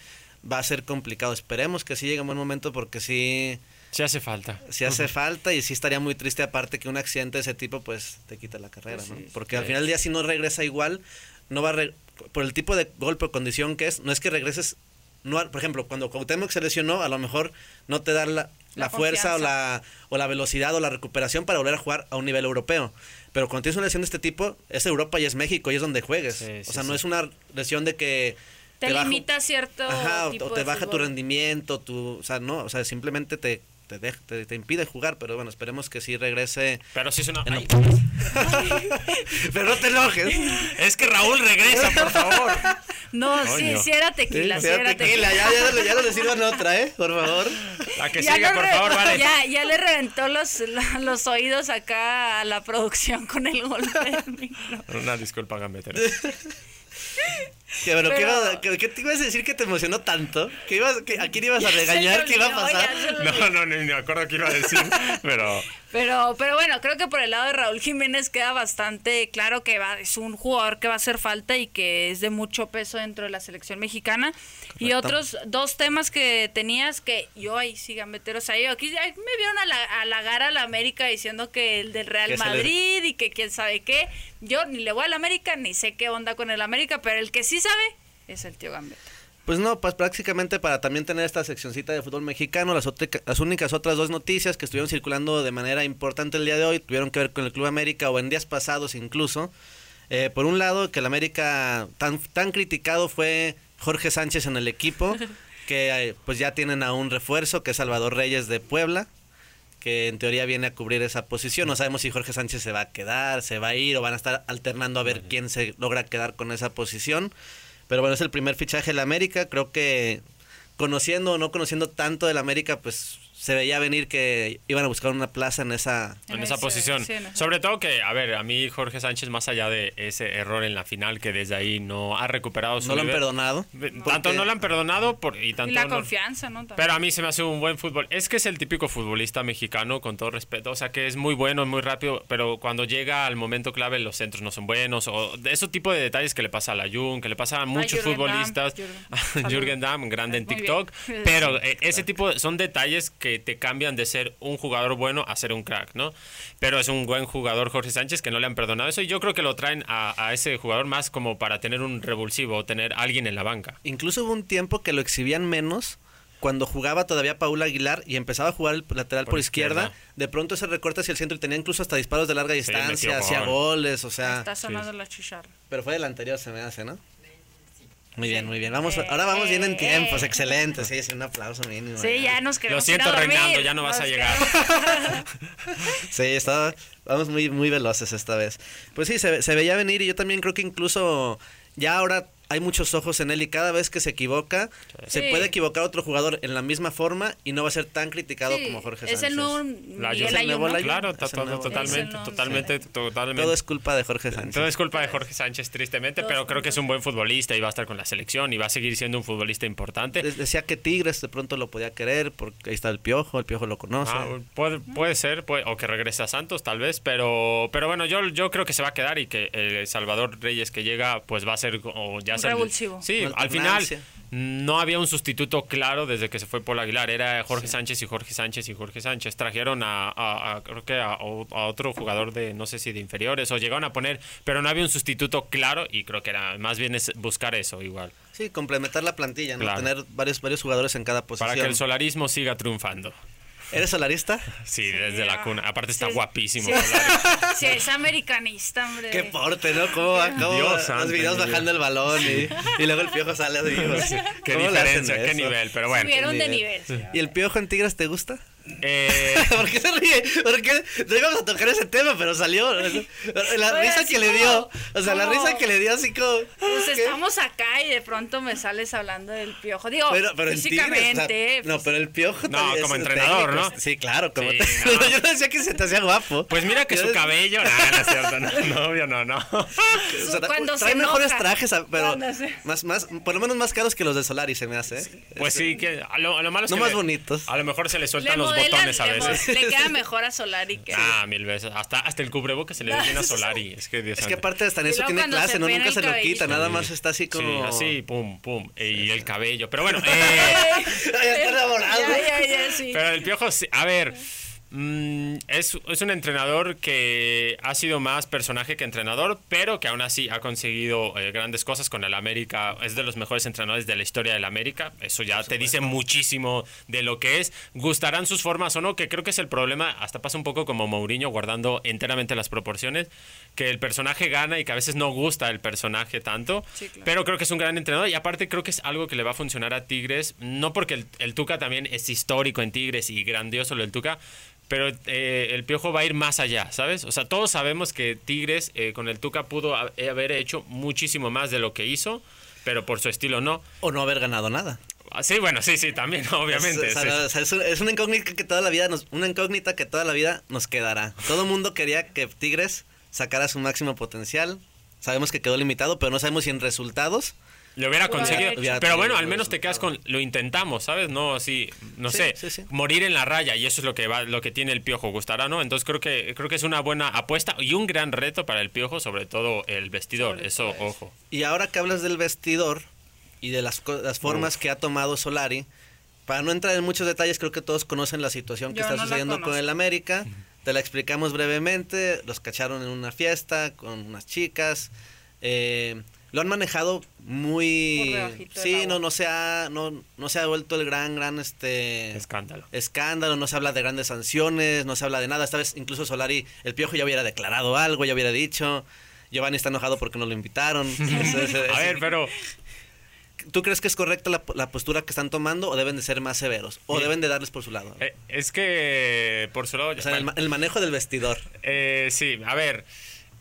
va a ser complicado. Esperemos que sí llegue un buen momento porque sí, Sí hace falta. sí hace falta y sí estaría muy triste aparte que un accidente de ese tipo pues te quita la carrera, Pues ¿no? sí. Porque al final del día si no regresa igual, no va a... re- por el tipo de golpe o condición que es, no es que regreses... No, por ejemplo, cuando Cuauhtémoc se lesionó, a lo mejor no te da la, la La fuerza o la, o la velocidad o la recuperación para volver a jugar a un nivel europeo. Pero cuando tienes una lesión de este tipo, es Europa y es México y es donde juegues. Sí, o sí, sea, no es una lesión de que... Te, limita cierto Ajá, o- tipo o te de baja tu rendimiento, tu, o sea, no, o sea, simplemente te, te, deja- te, te impide jugar, pero bueno, esperemos que sí regrese. Pero sí es una... pero no te enojes. es que Raúl regresa, por favor. No, sí, Coño. sí era tequila, sí, Sí, era tequila. tequila, ya, ya, ya no le sirvan otra, ¿eh? Por favor. La que Ya no por re- favor, vale. ya, ya le reventó los, los oídos acá a la producción con el golpe del micro. Una disculpa, gambetero. Pero, ¿qué, Pero- ibas a- qué- qué te ibas a decir que te emocionó tanto? ¿Que ibas, que, ¿A quién ibas a regañar? ¿Qué iba a pasar? No, no, ni me acuerdo qué iba a decir, pero... Pero, pero bueno, creo que por el lado de Raúl Jiménez queda bastante claro que va, es un jugador que va a hacer falta y que es de mucho peso dentro de la selección mexicana. Y otros dos temas que tenías que yo ahí sí, gambetero, o sea, yo aquí me vieron a la- a halagar a la América diciendo que el del Real le- Madrid y que quién sabe qué. Yo ni le voy al América, ni sé qué onda con el América, pero el que sí sabe es el tío Gambetta. Pues no, pues prácticamente para también tener esta seccioncita de fútbol mexicano, las, otra- las únicas otras dos noticias que estuvieron circulando de manera importante el día de hoy tuvieron que ver con el Club América o en días pasados incluso. Eh, por un lado, que el América tan, tan criticado fue Jorge Sánchez en el equipo, que eh, pues ya tienen a un refuerzo, que es Salvador Reyes de Puebla, que en teoría viene a cubrir esa posición. No sabemos si Jorge Sánchez se va a quedar, se va a ir o van a estar alternando a ver quién se logra quedar con esa posición. Pero bueno, es el primer fichaje de la América. Creo que conociendo o no conociendo tanto del América, pues se veía venir que iban a buscar una plaza en esa... en En esa ese- posición. sí, en esa- Sobre todo que, a ver, a mí Jorge Sánchez, más allá de ese error en la final, que desde ahí no ha recuperado su No lo han nivel, perdonado. Tanto no lo han perdonado por, y Y tanto la no- confianza, ¿no? También. Pero a mí se me hace un buen fútbol. Es que es el típico futbolista mexicano, con todo respeto. O sea, que es muy bueno, muy rápido, pero cuando llega al momento clave los centros no son buenos. O de ese tipo de detalles que le pasa a la Jun, que le pasa a muchos Jürgen Damm, futbolistas. Jürgen. Jürgen Damm, grande en. TikTok. Pero eh, ese tipo, son detalles que te cambian de ser un jugador bueno a ser un crack, ¿no? Pero es un buen jugador Jorge Sánchez que no le han perdonado eso. Y yo creo que lo traen a, a ese jugador más como para tener un revulsivo o tener alguien en la banca. Incluso hubo un tiempo que lo exhibían menos cuando jugaba todavía Paula Aguilar y empezaba a jugar el lateral por, Por izquierda, izquierda. de pronto ese recorte hacia el centro y tenía incluso hasta disparos de larga distancia, hacía gol. goles, o sea, Está sonando la chicharra. pero fue del anterior se me hace, ¿no? Muy bien, muy bien. Vamos, Eh, ahora vamos bien en tiempos, eh. excelente. Sí, sí, un aplauso mínimo. Sí, ya nos queremos Lo siento. Reinaldo, ya no vas a llegar. Sí, está, vamos muy, muy veloces esta vez. Pues sí, se, se veía venir y yo también creo que incluso ya ahora hay muchos ojos en él y cada vez que se equivoca, se puede equivocar otro jugador en la misma forma y no va a ser tan criticado Sí, como Jorge Es Sánchez. el nuevo La Miguel Jun. Es el nuevo. Claro, Es to- el to- nuevo- totalmente, Es el nuevo- totalmente, totalmente. Todo es culpa de Jorge Sánchez. Todo es culpa de Jorge Sánchez, tristemente, pero creo que es un buen futbolista y va a estar con la selección y va a seguir siendo un futbolista importante. Les Decía que Tigres de pronto lo podía querer porque ahí está el Piojo, el Piojo lo conoce. Ah, puede, puede ser, puede- o que regrese a Santos tal vez, pero, pero bueno, yo, yo creo que se va a quedar y que el Salvador Reyes que llega, pues va a ser, o ya Revulsivo. Sí, al final no había un sustituto claro desde que se fue Paul Aguilar, era Jorge Sánchez y Jorge Sánchez y Jorge Sánchez. Trajeron a, a- a- creo que a, a otro jugador de, no sé si de inferiores, o llegaron a poner, pero no había un sustituto claro y creo que era más bien es buscar eso igual, Sí, complementar la plantilla, ¿no? Claro. Tener varios, varios jugadores en cada posición. para que el solarismo siga triunfando. ¿Eres solarista? Sí, desde la cuna. Aparte está sí, guapísimo. sí. Sí, es americanista, hombre. Qué porte, ¿no? ¿Cómo va? ¿Cómo Dios Los videos bajando el balón y, y luego el Piojo sale así. Qué ¿cómo le hacen diferencia, qué nivel, pero bueno. Subieron de nivel. nivel. ¿Y el Piojo en Tigres te gusta? Eh, ¿Por qué se ríe? ¿Por qué? No íbamos a tocar ese tema, pero salió. La Oye, risa que le como- dio. O sea, la risa que le dio así como. Pues ¿qué? estamos acá y de pronto me sales hablando del piojo. Digo, Pero, pero en Tigres, o sea, físicamente. no, pues, pero el piojo No, como entrenador, técnico. ¿no? Sí, claro, como Sí, te- no. Yo no decía que se te hacía guapo. pues mira que Yo su cabello. No, no es cierto. No, no, obvio, no, no. o sea, cuando trae se mejores enoja. trajes, a- pero se- más, más, por lo menos más caros que los de Solari se me hace. ¿eh? Pues sí, que a lo, a lo malo es No que más le- bonitos. A lo mejor se le le sueltan los botones a veces. Le queda mejor a Solari que. Ah, mil veces. Hasta, hasta el cubrebocas se le ve bien a Solari. Es que Dios Es que aparte hasta en eso tiene clase, se ¿no? Nunca se lo quita, nada más está así como. Sí, así, pum, pum. Y el cabello. Pero bueno, eh, ya está enamorado. Ya, ya, ya, sí. pero el piojo, sí, a ver. Mm, es, es un entrenador que ha sido más personaje que entrenador, pero que aún así ha conseguido eh, grandes cosas con el América. Es de los mejores entrenadores de la historia del América. Eso ya te dice muchísimo de lo que es. Gustarán sus formas o no, que creo que es el problema. Hasta pasa un poco como Mourinho, guardando enteramente las proporciones, que el personaje gana y que a veces no gusta el personaje tanto. Sí, claro. Pero creo que es un gran entrenador y aparte creo que es algo que le va a funcionar a Tigres, no porque el, el Tuca también es histórico en Tigres y grandioso lo del Tuca, pero eh, el Piojo va a ir más allá, ¿sabes? O sea, todos sabemos que Tigres eh, con el Tuca pudo ha- haber hecho muchísimo más de lo que hizo, pero por su estilo no. O no haber ganado nada. Ah, Sí, bueno, sí, sí, también, obviamente. Es, o sí. sea, o sea, es un- es una incógnita que toda la vida nos, una incógnita que toda la vida nos quedará. Todo el mundo quería que Tigres sacara su máximo potencial. Sabemos que quedó limitado, pero no sabemos si en resultados. Lo hubiera Lo conseguido. Hubiera Pero bueno, al menos te quedas con. Lo intentamos, ¿sabes? No así. No Sí, sé. sí, sí. Morir en la raya. Y eso es lo que va, lo que tiene el piojo. Gustará, ¿no? Entonces creo que, creo que es una buena apuesta y un gran reto para el piojo, sobre todo el vestidor. Sobre eso, ojo. Y ahora que hablas del vestidor y de las, co- las formas que ha tomado Solari, para no entrar en muchos detalles, creo que todos conocen la situación que Yo está no sucediendo con el América. Te la explicamos brevemente. Los cacharon en una fiesta con unas chicas. Eh, lo han manejado muy sí no no se ha no, no se ha vuelto el gran gran este Escándalo. escándalo, no se habla de grandes sanciones, no se habla de nada. Esta vez incluso Solari, el piojo ya hubiera declarado algo, ya hubiera dicho. Giovanni está enojado porque no lo invitaron. Es- es- es- A ver, pero. ¿Tú crees que es correcta la, la postura que están tomando o deben de ser más severos? ¿O deben de darles por su lado? eh, es que. Por su lado. o sea, el, bueno, el manejo del vestidor. Eh, sí, a ver.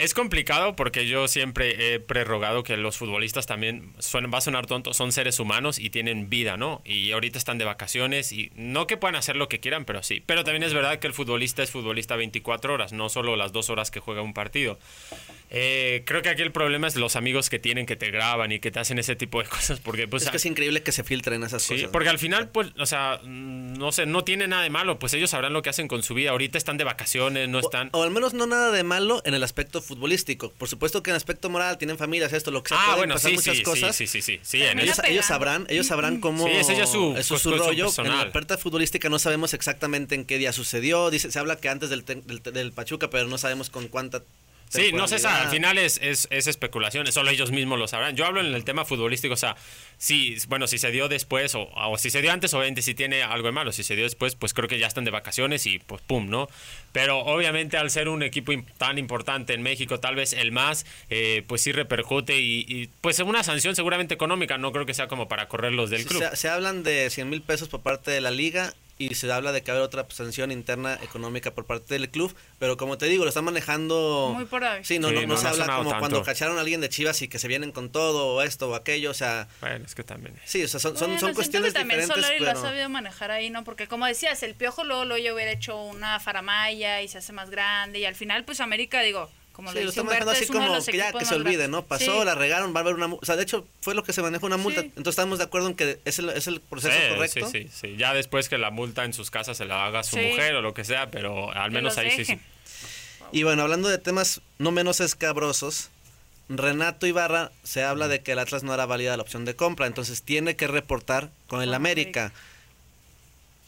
Es complicado porque yo siempre he prerrogado que los futbolistas también, va a sonar tonto, son seres humanos y tienen vida, ¿no? Y ahorita están de vacaciones y no que puedan hacer lo que quieran, pero sí. Pero también es verdad que el futbolista es futbolista 24 horas, no solo las dos horas que juega un partido. Eh, creo que aquí el problema es los amigos que tienen que te graban y que te hacen ese tipo de cosas porque pues es que es increíble que se filtren esas Sí, cosas. porque al final, pues, o sea, mm, no sé, no tiene nada de malo, pues ellos sabrán lo que hacen con su vida. Ahorita están de vacaciones, no están. O, o al menos no nada de malo en el aspecto futbolístico. Por supuesto que en el aspecto moral tienen familias, esto, lo que sea, ah, pueden bueno, pasar sí, muchas sí, cosas. sí, sí, sí, sí, en Ellos, sabrán, ellos sabrán cómo Sí, ese ya es su- eso es su- rollo. En la oferta futbolística no sabemos exactamente en qué día sucedió. Dice, se habla que antes del, del, del Pachuca, pero no sabemos con cuánta. Sí, no sé, al final es, es, es especulación, solo ellos mismos lo sabrán. Yo hablo en el tema futbolístico, o sea, si, bueno, si se dio después o, o si se dio antes, obviamente si tiene algo de malo, si se dio después, pues creo que ya están de vacaciones y pues pum, ¿no? Pero obviamente al ser un equipo tan importante en México, tal vez el más, eh, pues sí repercute y, y, pues una sanción seguramente económica, no creo que sea como para correrlos del club. Se, se hablan de 100 mil pesos por parte de la liga y se habla de que haber otra sanción interna económica por parte del club, pero como te digo, lo están manejando... Muy por ahí. Sí, no, Sí, no, no, no se habla como tanto. cuando cacharon a alguien de Chivas y que se vienen con todo o esto o aquello, o sea... Bueno, es que también. Sí, o sea, son, son, Bueno, son siento cuestiones que también diferentes, Solari lo ha pero... sabido manejar ahí, ¿no? Porque como decías, el Piojo luego, luego ya hubiera hecho una faramaya y se hace más grande y al final, pues América, digo, como Sí, lo lo están manejando así como que ya que se olvide. ¿no? Pasó, Sí. la regaron, va a haber una... mu- O sea, de hecho, fue lo que se manejó una multa. Sí. Entonces estamos de acuerdo en que es el, es el proceso Sí, correcto. sí, sí, sí. Ya después que la multa en sus casas se la haga su Sí. mujer o lo que sea, pero al menos ahí sí, sí. Y bueno, hablando de temas no menos escabrosos, Renato Ibarra se habla de que el Atlas no era válida la opción de compra, entonces tiene que reportar con el América.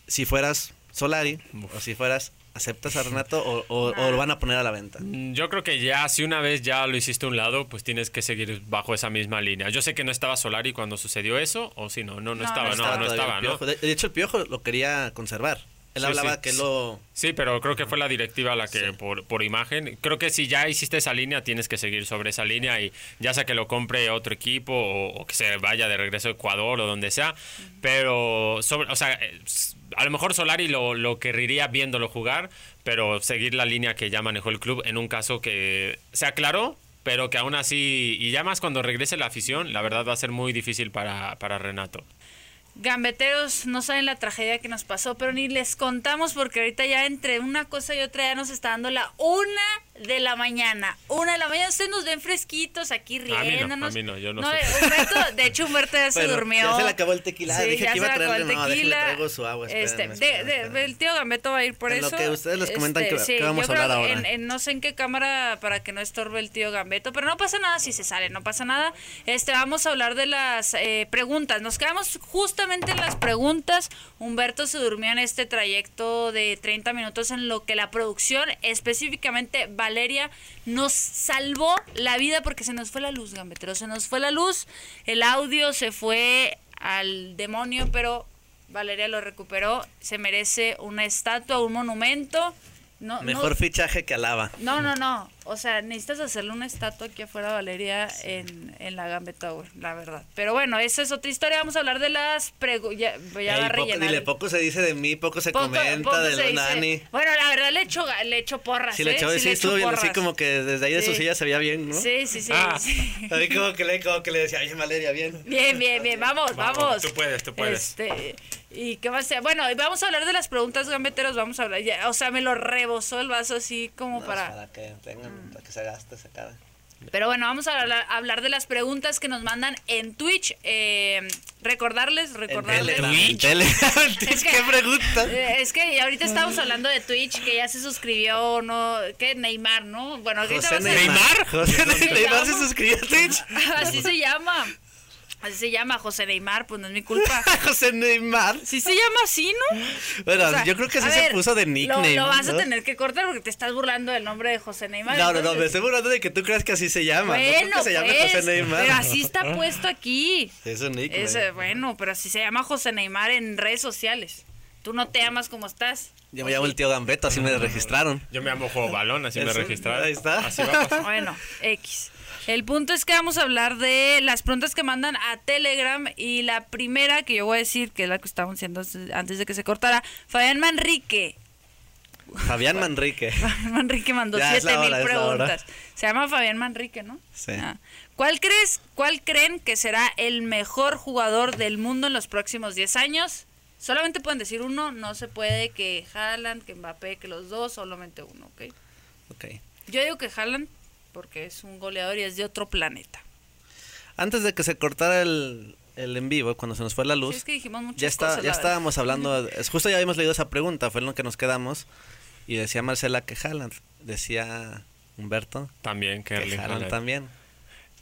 Si fueras Solari o si fueras, ¿aceptas a Renato o, o- o lo van a poner a la venta? Mm, Yo creo que ya, si una vez ya lo hiciste a un lado, pues tienes que seguir bajo esa misma línea. Yo sé que no estaba Solari cuando sucedió eso, o si no, no, no, No, estaba, no no, estaba no estaba, el ¿no? De hecho, el Piojo lo quería conservar. Él Sí, hablaba sí. que lo... Sí, pero creo que fue la directiva la que por, por imagen. Creo que si ya hiciste esa línea, tienes que seguir sobre esa línea y ya sea que lo compre otro equipo o, o que se vaya de regreso a Ecuador o donde sea. Pero, sobre, o sea, eh, a lo mejor Solari lo, lo querría viéndolo jugar, pero seguir la línea que ya manejó el club en un caso que se aclaró, pero que aún así, y ya más cuando regrese la afición, la verdad va a ser muy difícil para, para Renato. Gambeteros no saben la tragedia que nos pasó, pero ni les contamos porque ahorita ya entre una cosa y otra ya nos está dando la una de la mañana. Una de la mañana, ustedes nos ven fresquitos aquí no, a riéndonos. mí no, yo no eh, sé. Humberto, de hecho, Humberto ya se Bueno, durmió. ya se le acabó el tequila. Sí, Dije ya que iba se a traerle, el no, déjale, traigo su agua, Este, de- de- el tío Gambeto va a ir por En lo eso. que ustedes les comentan que- sí, que vamos yo a hablar creo ahora. En, en no sé en qué cámara para que no estorbe el tío Gambeto, pero no pasa nada si se sale, no pasa nada. Este, vamos a hablar de las eh, preguntas. Nos quedamos justamente en las preguntas. Humberto se durmió en este trayecto de 30 minutos en lo que la producción, específicamente Valeria, nos salvó la vida porque se nos fue la luz, Gambetero. Se nos fue la luz, el audio se fue al demonio, pero Valeria lo recuperó. Se merece una estatua, un monumento. No, no- Mejor fichaje que alaba. no, no, no. O sea, necesitas hacerle una estatua aquí afuera a Valeria en, en la Gambet Tower, la verdad. Pero bueno, esa es otra historia. Vamos a hablar de las preguntas. Ya, a Ey, poco, rellenar. dile, poco se dice de mí, poco se Poco- comenta poco de se. Nani. Bueno, la verdad le echo, le echo porras. Sí, le ¿eh? echó, sí, le estuvo echo viendo así como que desde ahí de su Sí. silla se veía bien, ¿no? Sí, sí, sí. Ah. sí. A mí como que le, como que le decía, oye, Valeria, bien. Bien, bien, bien. Vamos, vamos. Vamos, tú puedes, tú puedes. Este, ¿Y qué más? sea? Bueno, vamos a hablar de las preguntas gambeteros. Vamos a hablar. ya, o sea, me lo rebosó el vaso así como No, para. para que tengan, para que se gaste esa cara. Pero bueno, vamos a hablar, a hablar de las preguntas que nos mandan en Twitch. Eh, recordarles, recordarles. En Telegram. Es que- ¿Qué pregunta? Eh, Es que ahorita estamos hablando de Twitch, que ya se suscribió, ¿no? ¿Qué? Neymar, ¿no? Bueno, José Neymar. José Neymar se suscribió a Twitch. Así se llama. Así se llama José Neymar, pues no es mi culpa. José Neymar. Sí se llama así, ¿no? Bueno, O sea, yo creo que sí se ver, puso de lo- nickname. Lo, vas a ¿no? tener que cortar porque te estás burlando del nombre de José Neymar. No, no, no, me estoy burlando de que tú creas que así se llama. no creo Bueno, que se llame pues, José Neymar. pero así está puesto aquí. Es un nickname. Es, eh, bueno, pero así se llama José Neymar en redes sociales. Tú no te amas como estás. Yo me llamo el tío Gambeto, así me registraron. Yo me llamo Juego Balón, así me registraron. ahí está. Así va a pasar. Bueno, X. El punto es que vamos a hablar de las preguntas que mandan a Telegram y la primera que yo voy a decir, que es la que estábamos haciendo antes de que se cortara, Fabián Manrique. Fabián Manrique. Fabián Manrique mandó Ya, es la 7000 hora, es la hora. preguntas. Se llama Fabián Manrique, ¿no? Sí. Ah. ¿Cuál crees, cuál creen que será el mejor jugador del mundo en los próximos 10 años? Solamente pueden decir uno, no se puede que Haaland, que Mbappé, que los dos, solamente uno, ¿ok? Ok. Yo digo que Haaland porque es un goleador y es de otro planeta. Antes de que se cortara el, el en vivo, cuando se nos fue la Sí, luz, es que dijimos muchas ya, está, cosas, ya la verdad. estábamos hablando, es, justo ya habíamos leído esa pregunta, fue en lo que nos quedamos, y decía Marcela que Haaland, decía Humberto También, que Haaland. también.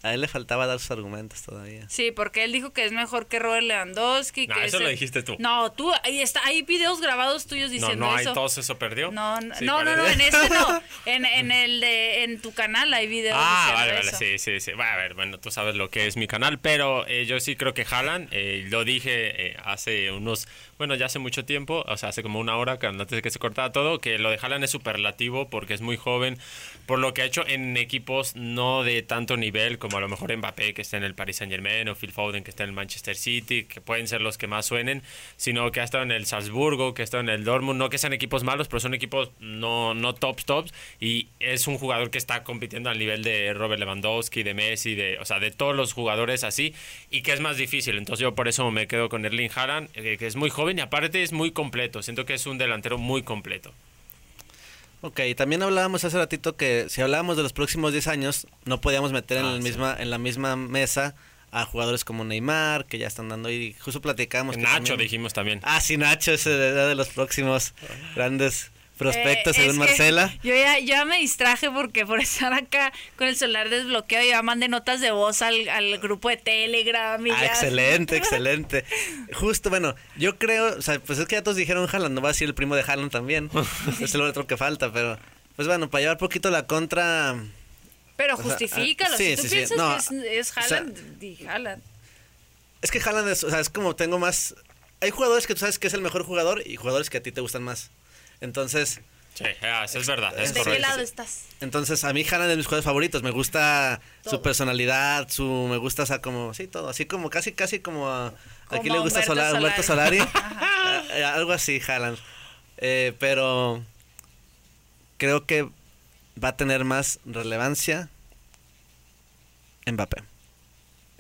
A él le faltaba dar sus argumentos todavía. Sí, porque él dijo que es mejor que Robert Lewandowski. No, que eso es lo dijiste tú. No, tú, ahí está, hay videos grabados tuyos No, diciendo no hay eso. todos eso perdió. No, no, Sí, no, no, en este no. En, en el de, en tu canal hay videos Ah, diciendo vale, vale, eso. sí, sí, sí. Bueno, a ver, bueno, tú sabes lo que es mi canal, pero eh, yo sí creo que Haaland, eh, lo dije eh, hace unos, bueno, ya hace mucho tiempo, o sea, hace como una hora, que antes de que se cortara todo, que lo de Haaland es superlativo porque es muy joven, por lo que ha hecho en equipos no de tanto nivel como a lo mejor Mbappé, que está en el Paris Saint Germain, o Phil Foden, que está en el Manchester City, que pueden ser los que más suenen, sino que ha estado en el Salzburgo, que ha estado en el Dortmund, no que sean equipos malos, pero son equipos no, no tops, tops, y es un jugador que está compitiendo al nivel de Robert Lewandowski, de Messi, de, o sea, de todos los jugadores así, y que es más difícil, entonces yo por eso me quedo con Erling Haaland, eh, que es muy joven y aparte es muy completo, siento que es un delantero muy completo. Ok, también hablábamos hace ratito que si hablábamos de los próximos 10 años, no podíamos meter en, Ah, sí. misma, en la misma mesa a jugadores como Neymar, que ya están dando y justo platicamos. Nacho también- dijimos también. Ah, sí, Nacho, ese era de los próximos grandes prospectos, Eh, según Marcela. Yo ya, ya me distraje porque por estar acá con el celular desbloqueado ya mandé notas de voz al, al grupo de Telegram. Y Ah, ya- excelente, excelente. Justo, bueno, yo creo, o sea, pues es que ya todos dijeron Haaland, no va a ser el primo de Haaland también. es el otro que falta, pero pues bueno, para llevar poquito la contra, Pero O sea, justifícalo. ah, sí, si tú sí, sí. piensas No, que es, es o sea, Haaland, di Haaland. es que Haaland es, o sea, es como tengo más hay jugadores que tú sabes que es el mejor jugador y jugadores que a ti te gustan más. Entonces, Sí, ah, eso es verdad, es ¿De qué lado estás? entonces a mí Haaland es de mis jugadores favoritos. Me gusta su personalidad, su me gusta, o sea, como sí, todo, así como casi casi como a aquí le gusta Humberto Sola- Humberto Solari, Ajá. Eh, algo así Haaland. Eh, pero creo que va a tener más relevancia Mbappé.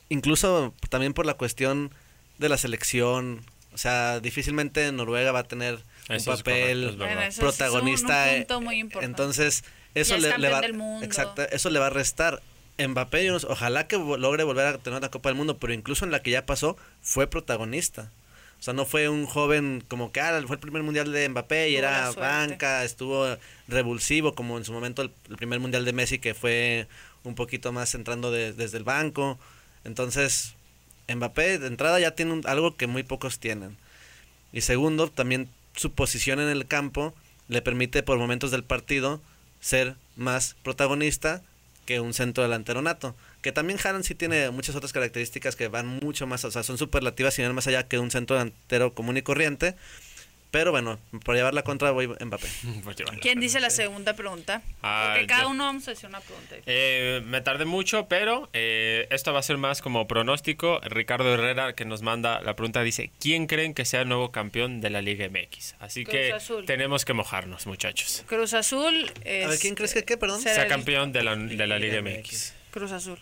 Incluso también por la cuestión de la selección, o sea, difícilmente Noruega va a tener un papel correcto, es un- protagonista. un punto muy importante. Entonces, eso le, le va del mundo. exacto, eso le va a restar. Mbappé, yo no sé, ojalá que logre volver a tener una Copa del Mundo, pero incluso en la que ya pasó, fue protagonista. O sea, no fue un joven como que ah, fue el primer mundial de Mbappé y la era suerte. banca, estuvo revulsivo, como en su momento el, el primer mundial de Messi, que fue un poquito más entrando de- desde el banco. Entonces, Mbappé de entrada ya tiene un- algo que muy pocos tienen. Y segundo, también su posición en el campo le permite por momentos del partido ser más protagonista que un centro delantero nato. Que también Haaland sí tiene muchas otras características que van mucho más, o sea, son superlativas y van más allá que un centro delantero común y corriente. Pero bueno, por llevar la contra voy Mbappé. ¿Quién dice la segunda pregunta? Ah, Porque cada yo. uno vamos a decir una pregunta. Eh, me tardé mucho, pero eh, esto va a ser más como pronóstico. Ricardo Herrera, que nos manda la pregunta, dice: ¿Quién creen que sea el nuevo campeón de la Liga MX? Así Cruz que Azul. tenemos que mojarnos, muchachos. Cruz Azul. Es, A ver, ¿quién crees que qué, perdón? Sea el- campeón de la, de la Liga Liga MX. Cruz Azul.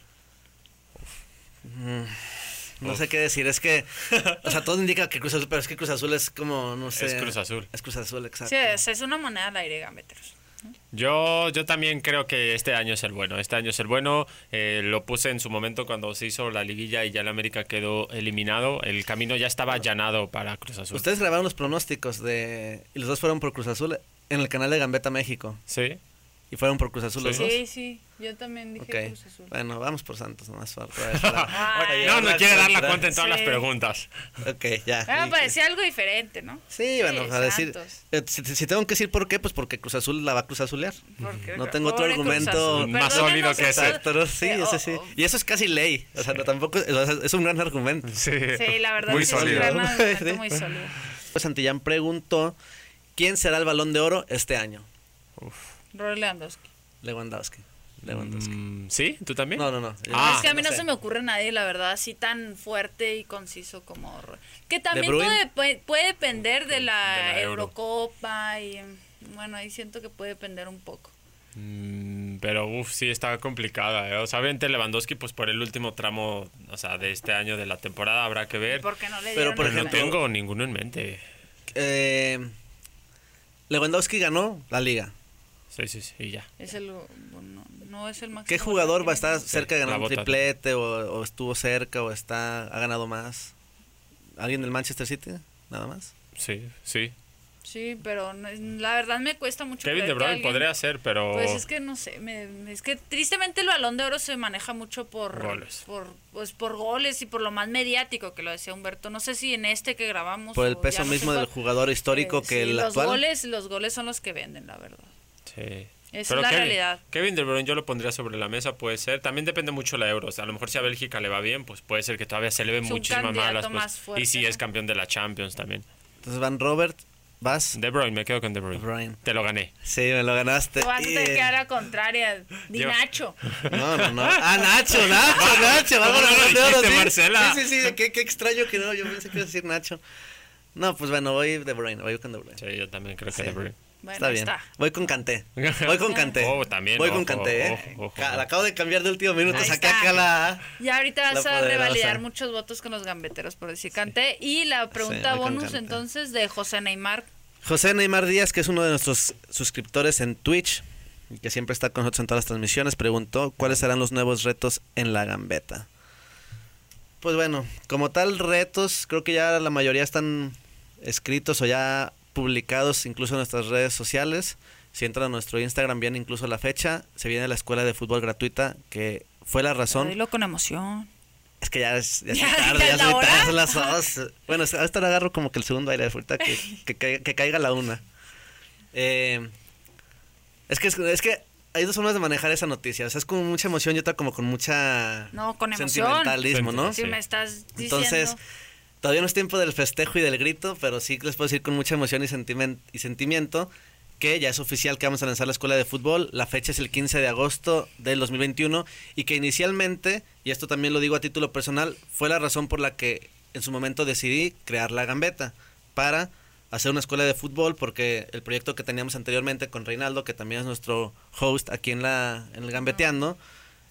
No sé qué decir, es que, o sea, todo indica que Cruz Azul, pero es que Cruz Azul es como, no sé. Es Cruz Azul. Es Cruz Azul, exacto. Sí, es, es una moneda al aire, gambeteros. Yo, yo también creo que este año es el bueno. Este año es el bueno. Eh, lo puse en su momento cuando se hizo la liguilla y ya el América quedó eliminado. El camino ya estaba allanado para Cruz Azul. Ustedes grabaron los pronósticos de, y los dos fueron por Cruz Azul en el canal de Gambeta México. ¿Sí? Y fueron por Cruz Azul los Sí. dos. Sí, sí. Yo también dije Ok. Cruz Azul. Bueno, vamos por Santos nomás. para- para- para- Ay. No, no quiere dar la cuenta en todas Sí. las preguntas. ok, ya. Bueno, parecía algo diferente, ¿no? Sí, bueno, Sí, a decir. Eh, si, si tengo que decir por qué, pues porque Cruz Azul la va a Cruz Azulear. No tengo otro argumento más sólido que ese. Exacto, sí, Eh, ese sí. Y eso es casi ley. O sea, no, tampoco. o sea, es un gran argumento. Sí, Sí, la verdad Muy sí es un sólido. gran argumento Sí. muy sólido. Pues Santillán preguntó: ¿Quién será el balón de oro este año? Robert Lewandowski. Lewandowski. Lewandowski. Mm, ¿Sí? ¿Tú también? No, no, no. Ah, es que a mí no, sé. se me ocurre nadie, la verdad, así tan fuerte y conciso como... Que también puede, puede, depender de la, De la Euro. Eurocopa y... Bueno, ahí siento que puede depender un poco. Mm, pero uff, sí está complicada. ¿eh? O sea, obviamente Lewandowski, pues por el último tramo, o sea, de este año de la temporada habrá que ver. ¿Por qué no le Pero, por no tengo ninguno en mente. Eh, Lewandowski ganó la liga. Sí, sí, sí, y ya. Es el... bueno, no es el máximo. ¿Qué jugador va a estar cerca de ganar un triplete o, o estuvo cerca o está ha ganado más? ¿Alguien del Manchester City? Nada más. Sí, sí. Sí, pero no- la verdad me cuesta mucho Kevin De Bruyne podría ser, pero... Pues es que no sé, me- es que tristemente el balón de oro se maneja mucho por Goles. por pues por goles y por lo más mediático que lo decía Humberto. No sé si en este que grabamos Por el peso no sé mismo del cuál, jugador histórico eh, que sí, el los actual. goles, los goles son los que venden, la verdad. Sí. Esa Pero es la Kevin, realidad. Kevin De Bruyne yo lo pondría sobre la mesa, puede ser. También depende mucho la Euro. O sea, a lo mejor si a Bélgica le va bien, pues puede ser que todavía se le ve un muchísimas más pues, fuerte, Y si ¿no? es campeón de la Champions también. Entonces van Robert, vas. De Bruyne, me quedo con De Bruyne. De Bruyne. Te lo gané. Sí, me lo ganaste. Vas a tener que dar la contraria. Di Yo- Nacho. No, no, no. Ah, Nacho, Nacho, Nacho. Vamos ¿Cómo no lo Balón de ¿sí? Marcela? Sí, sí, sí. Qué, qué extraño que no. Yo pensé que iba a decir Nacho. No, pues bueno, voy de Bruyne. Voy con De Bruyne. Sí, yo también creo que Sí. De Bruyne. Bueno, está bien. está. Voy con Canté. Voy con Canté. Oh, también, Voy con Canté, ¿eh? ojo, ojo. Ca- La acabo de cambiar de último minuto. Saqué acá la. Y ahorita vas a poderosa. revalidar muchos votos con los gambeteros por decir Canté. Y la pregunta bonus entonces de José Neymar. José Neymar Díaz, que es uno de nuestros suscriptores en Twitch y que siempre está con nosotros en todas las transmisiones, preguntó cuáles serán los nuevos retos en la gambeta. Pues bueno, como tal retos, creo que ya la mayoría están escritos o ya publicados incluso en nuestras redes sociales. Si entran a nuestro Instagram, viene incluso la fecha. Se viene la escuela de fútbol gratuita, que fue la razón. Dilo con emoción. Es que ya es, ya es Ya, muy ya tarde, ya es tarde, son las dos. Bueno, hasta le agarro como que el segundo aire, ahorita que, que, caiga, que caiga la una. Eh, es que es, que hay dos formas de manejar esa noticia. O sea, es con mucha emoción y otra como con mucha No, con emoción. sentimentalismo, ¿no? Si Sí. me estás diciendo. Entonces, todavía no es tiempo del festejo y del grito, pero sí les puedo decir con mucha emoción y, sentimen- y sentimiento que ya es oficial que vamos a lanzar la escuela de fútbol. La fecha es el 15 de agosto del 2021 y que inicialmente, y esto también lo digo a título personal, fue la razón por la que en su momento decidí crear la gambeta para hacer una escuela de fútbol porque el proyecto que teníamos anteriormente con Reinaldo, que también es nuestro host aquí en la en el Gambeteando,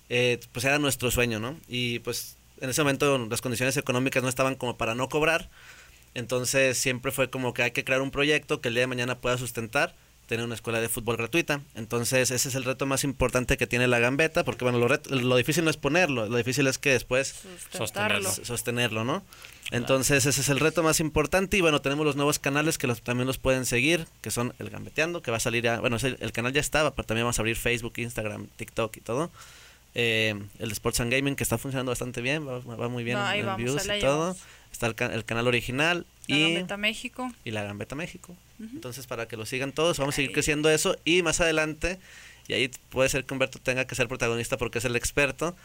eh, pues era nuestro sueño, ¿no? Y pues en ese momento las condiciones económicas no estaban como para no cobrar, entonces siempre fue como que hay que crear un proyecto que el día de mañana pueda sustentar tener una escuela de fútbol gratuita. Entonces ese es el reto más importante que tiene la gambeta, porque bueno, lo, lo difícil no es ponerlo, lo difícil es que después. Sostenerlo. sostenerlo, ¿no? Entonces ese es el reto más importante y bueno, tenemos los nuevos canales que los, también los pueden seguir, que son el Gambeteando, que va a salir ya, bueno, ese- el, canal ya estaba, pero también vamos a abrir Facebook, Instagram, TikTok y todo. Eh, el de Sports and Gaming que está funcionando bastante bien, va, va muy bien No, en vamos, views y todo. llevamos. Está el, ca- el canal original La y, Gambeta México. y la Gambeta México. Entonces para que lo sigan todos, vamos a seguir creciendo eso y más adelante, y ahí puede ser que Humberto tenga que ser protagonista porque es el experto,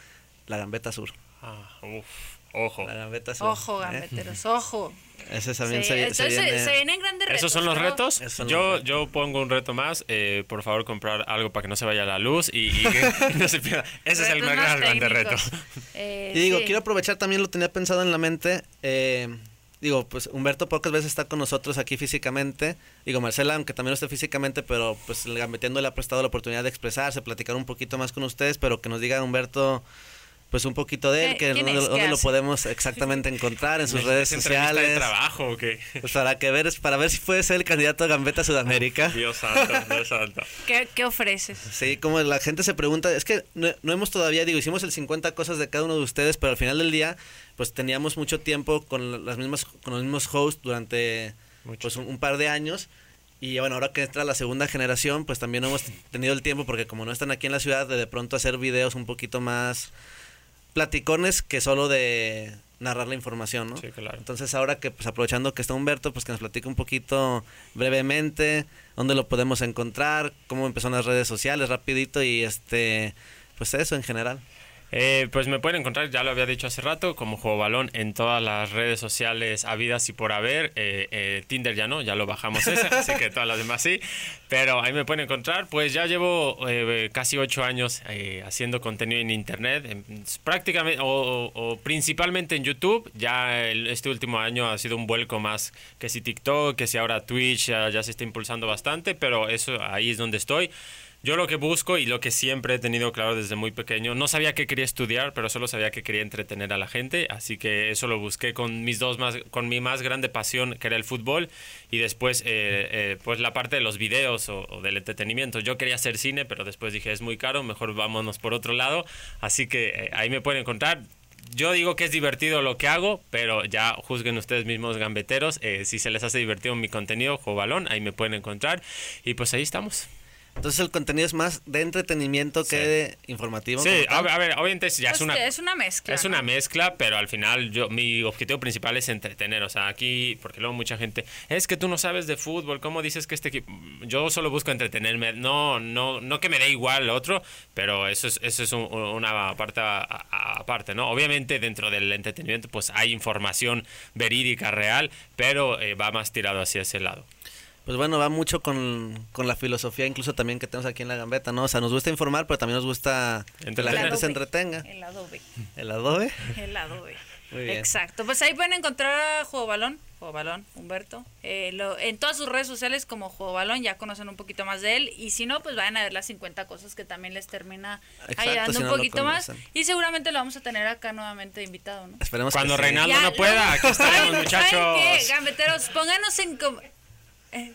la Gambeta Sur. Ah, uf, ojo. La Gambeta Sur. Ojo, ¿eh? gambeteros, ojo. Ese también Sí, se, entonces se, viene- se vienen grandes retos. ¿Esos son los retos? Son yo, los retos. yo pongo un reto más. eh, por favor, comprar algo para que no se vaya la luz y, no se pierda. Ese es el más más grande reto. Eh, Y digo, sí. quiero aprovechar también, lo tenía pensado en la mente. eh, digo, pues Humberto pocas veces está con nosotros aquí físicamente. Digo, Marcela, aunque también no esté físicamente, pero pues el Gambeteando le ha prestado la oportunidad de expresarse, platicar un poquito más con ustedes, pero que nos diga Humberto, pues un poquito de él, ¿Qué- que quién dónde, es? ¿Qué dónde lo podemos exactamente encontrar en sus redes ¿Es entrevista de sociales. trabajo o qué? Pues para que ver, para ver si puede ser el candidato a Gambeta Sudamérica. Dios santo, Dios santo. ¿Qué, qué ofreces? Sí, como la gente se pregunta, es que no, no hemos todavía, digo, hicimos el 50 cosas de cada uno de ustedes, pero al final del día, pues teníamos mucho tiempo con las mismas, con los mismos hosts durante Mucho pues un, un par de años. Y bueno, ahora que entra la segunda generación, pues también no hemos tenido el tiempo, porque como no están aquí en la ciudad, de, de pronto hacer videos un poquito más platicones que solo de narrar la información, ¿no? Sí, claro. Entonces ahora que pues aprovechando que está Humberto, pues que nos platique un poquito brevemente dónde lo podemos encontrar, cómo empezó en las redes sociales, rapidito y este pues eso en general. Eh, pues me pueden encontrar, ya lo había dicho hace rato, como Juego Balón en todas las redes sociales habidas y por haber. Eh, eh, Tinder ya no, ya lo bajamos ese, así que todas las demás sí. Pero ahí me pueden encontrar. Pues ya llevo eh, casi ocho años haciendo contenido en internet, en- prácticamente o, o- o principalmente en YouTube. Ya el- este último año ha sido un vuelco más que si TikTok, que si ahora Twitch ya, ya se está impulsando bastante, pero eso ahí es donde estoy. Yo lo que busco y lo que siempre he tenido claro desde muy pequeño, no sabía que quería estudiar, pero solo sabía que quería entretener a la gente, así que eso lo busqué con mis dos más, con mi más grande pasión, que era el fútbol, y después eh, eh, pues la parte de los videos o, del entretenimiento. Yo quería hacer cine, pero después dije es muy caro, mejor vámonos por otro lado, así que eh, ahí me pueden encontrar. Yo digo que es divertido lo que hago, pero ya juzguen ustedes mismos gambeteros. si se les hace divertido mi contenido, juego balón, ahí me pueden encontrar. Y pues ahí estamos. Entonces el contenido es más de entretenimiento que de informativo. Sí, a ver, a ver, obviamente ya Pues es una... que es una mezcla. Es ¿no? una mezcla, pero al final yo mi objetivo principal es entretener. O sea, aquí, porque luego mucha gente, es que tú no sabes de fútbol, ¿cómo dices que este equipo? Yo solo busco entretenerme. No, no, no que me dé igual lo otro, pero eso es, eso es un- una parte aparte, ¿no? Obviamente dentro del entretenimiento pues hay información verídica, real, pero eh, va más tirado hacia ese lado. Pues bueno, va mucho con, con la filosofía incluso también que tenemos aquí en la gambeta, ¿no? O sea, nos gusta informar, pero también nos gusta que la gente se entretenga. El adobe. El adobe. El adobe. Muy bien. Exacto. Pues ahí pueden encontrar a Juego Balón. Juego Balón, Humberto. Eh, lo- en todas sus redes sociales como Juego Balón ya conocen un poquito más de él. Y si no, pues vayan a ver las 50 cosas que también les termina Exacto, ayudando si un no poquito más. Y seguramente lo vamos a tener acá nuevamente invitado, ¿no? Esperemos Cuando que sí. Reinaldo Ya, no pueda, aquí estaremos, ¿Saben- ¿saben muchachos. qué? Gambeteros, pónganos en... eh,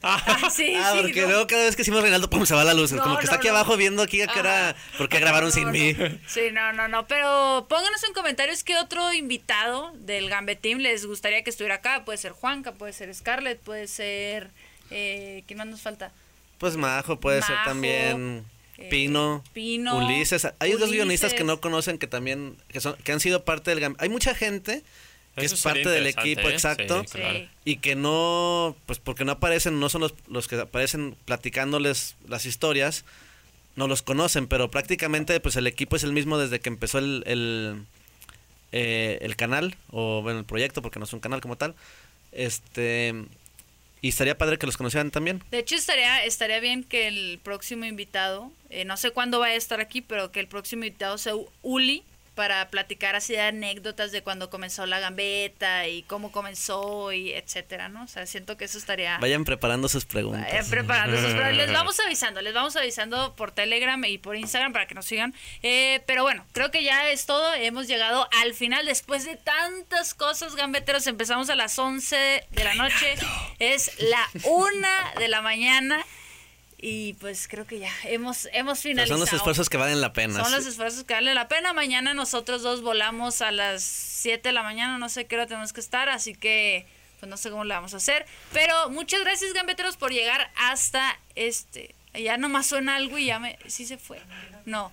Ah, sí, Ah, sí, porque no. luego cada vez que decimos Reinaldo, pum, se va la luz. No, Como que está aquí abajo viendo aquí a que era... ¿Por qué grabaron sin mí? Sí, no, no, no. Pero pónganos en comentarios qué otro invitado del Gambet Team les gustaría que estuviera acá. Puede ser Juanca, puede ser Scarlett, puede ser. Eh, ¿Quién más nos falta? Pues Majo, puede ser también eh, Pino, Pino, Ulises. Hay dos guionistas que no conocen que también, que, son, que han sido parte del... Hay mucha gente que Eso es parte del equipo, ¿eh? exacto. Sí, claro. Sí. y que no, pues porque no aparecen, no son los, los que aparecen platicándoles las historias, no los conocen, pero prácticamente pues el equipo es el mismo desde que empezó el, el, eh, el canal, o bueno, el proyecto, porque no es un canal como tal. Este. Y estaría padre que los conocieran también. De hecho, estaría, estaría bien que el próximo invitado, eh, no sé cuándo va a estar aquí, pero que el próximo invitado sea Uli, para platicar así de anécdotas de cuando comenzó la gambeta y cómo comenzó y etcétera, ¿no? O sea, siento que eso estaría... Vayan preparando sus preguntas. Vayan preparando sus preguntas. Les vamos avisando, les vamos avisando por Telegram y por Instagram para que nos sigan. Eh, pero bueno, creo que ya es todo. Hemos llegado al final después de tantas cosas, gambeteros. Empezamos a las 11 de la noche. Es la una de la mañana. Y pues creo que ya hemos, hemos finalizado. son los esfuerzos que valen la pena. Son los esfuerzos que valen la pena. Mañana nosotros dos volamos a las 7 de la mañana, no sé qué hora tenemos que estar, así que pues no sé cómo lo vamos a hacer. Pero muchas gracias, gambeteros, por llegar hasta este. Ya nomás suena algo y ya me. Sí se fue. No.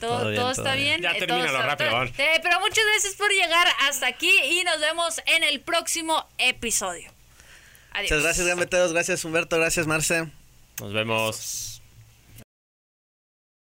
todo, todo, está bien. Ya eh, termina rápido. Eh, pero muchas gracias por llegar hasta aquí y nos vemos en el próximo episodio. Adiós. Muchas gracias, gambeteros. Gracias, Humberto. Gracias, Marce. Nos vemos.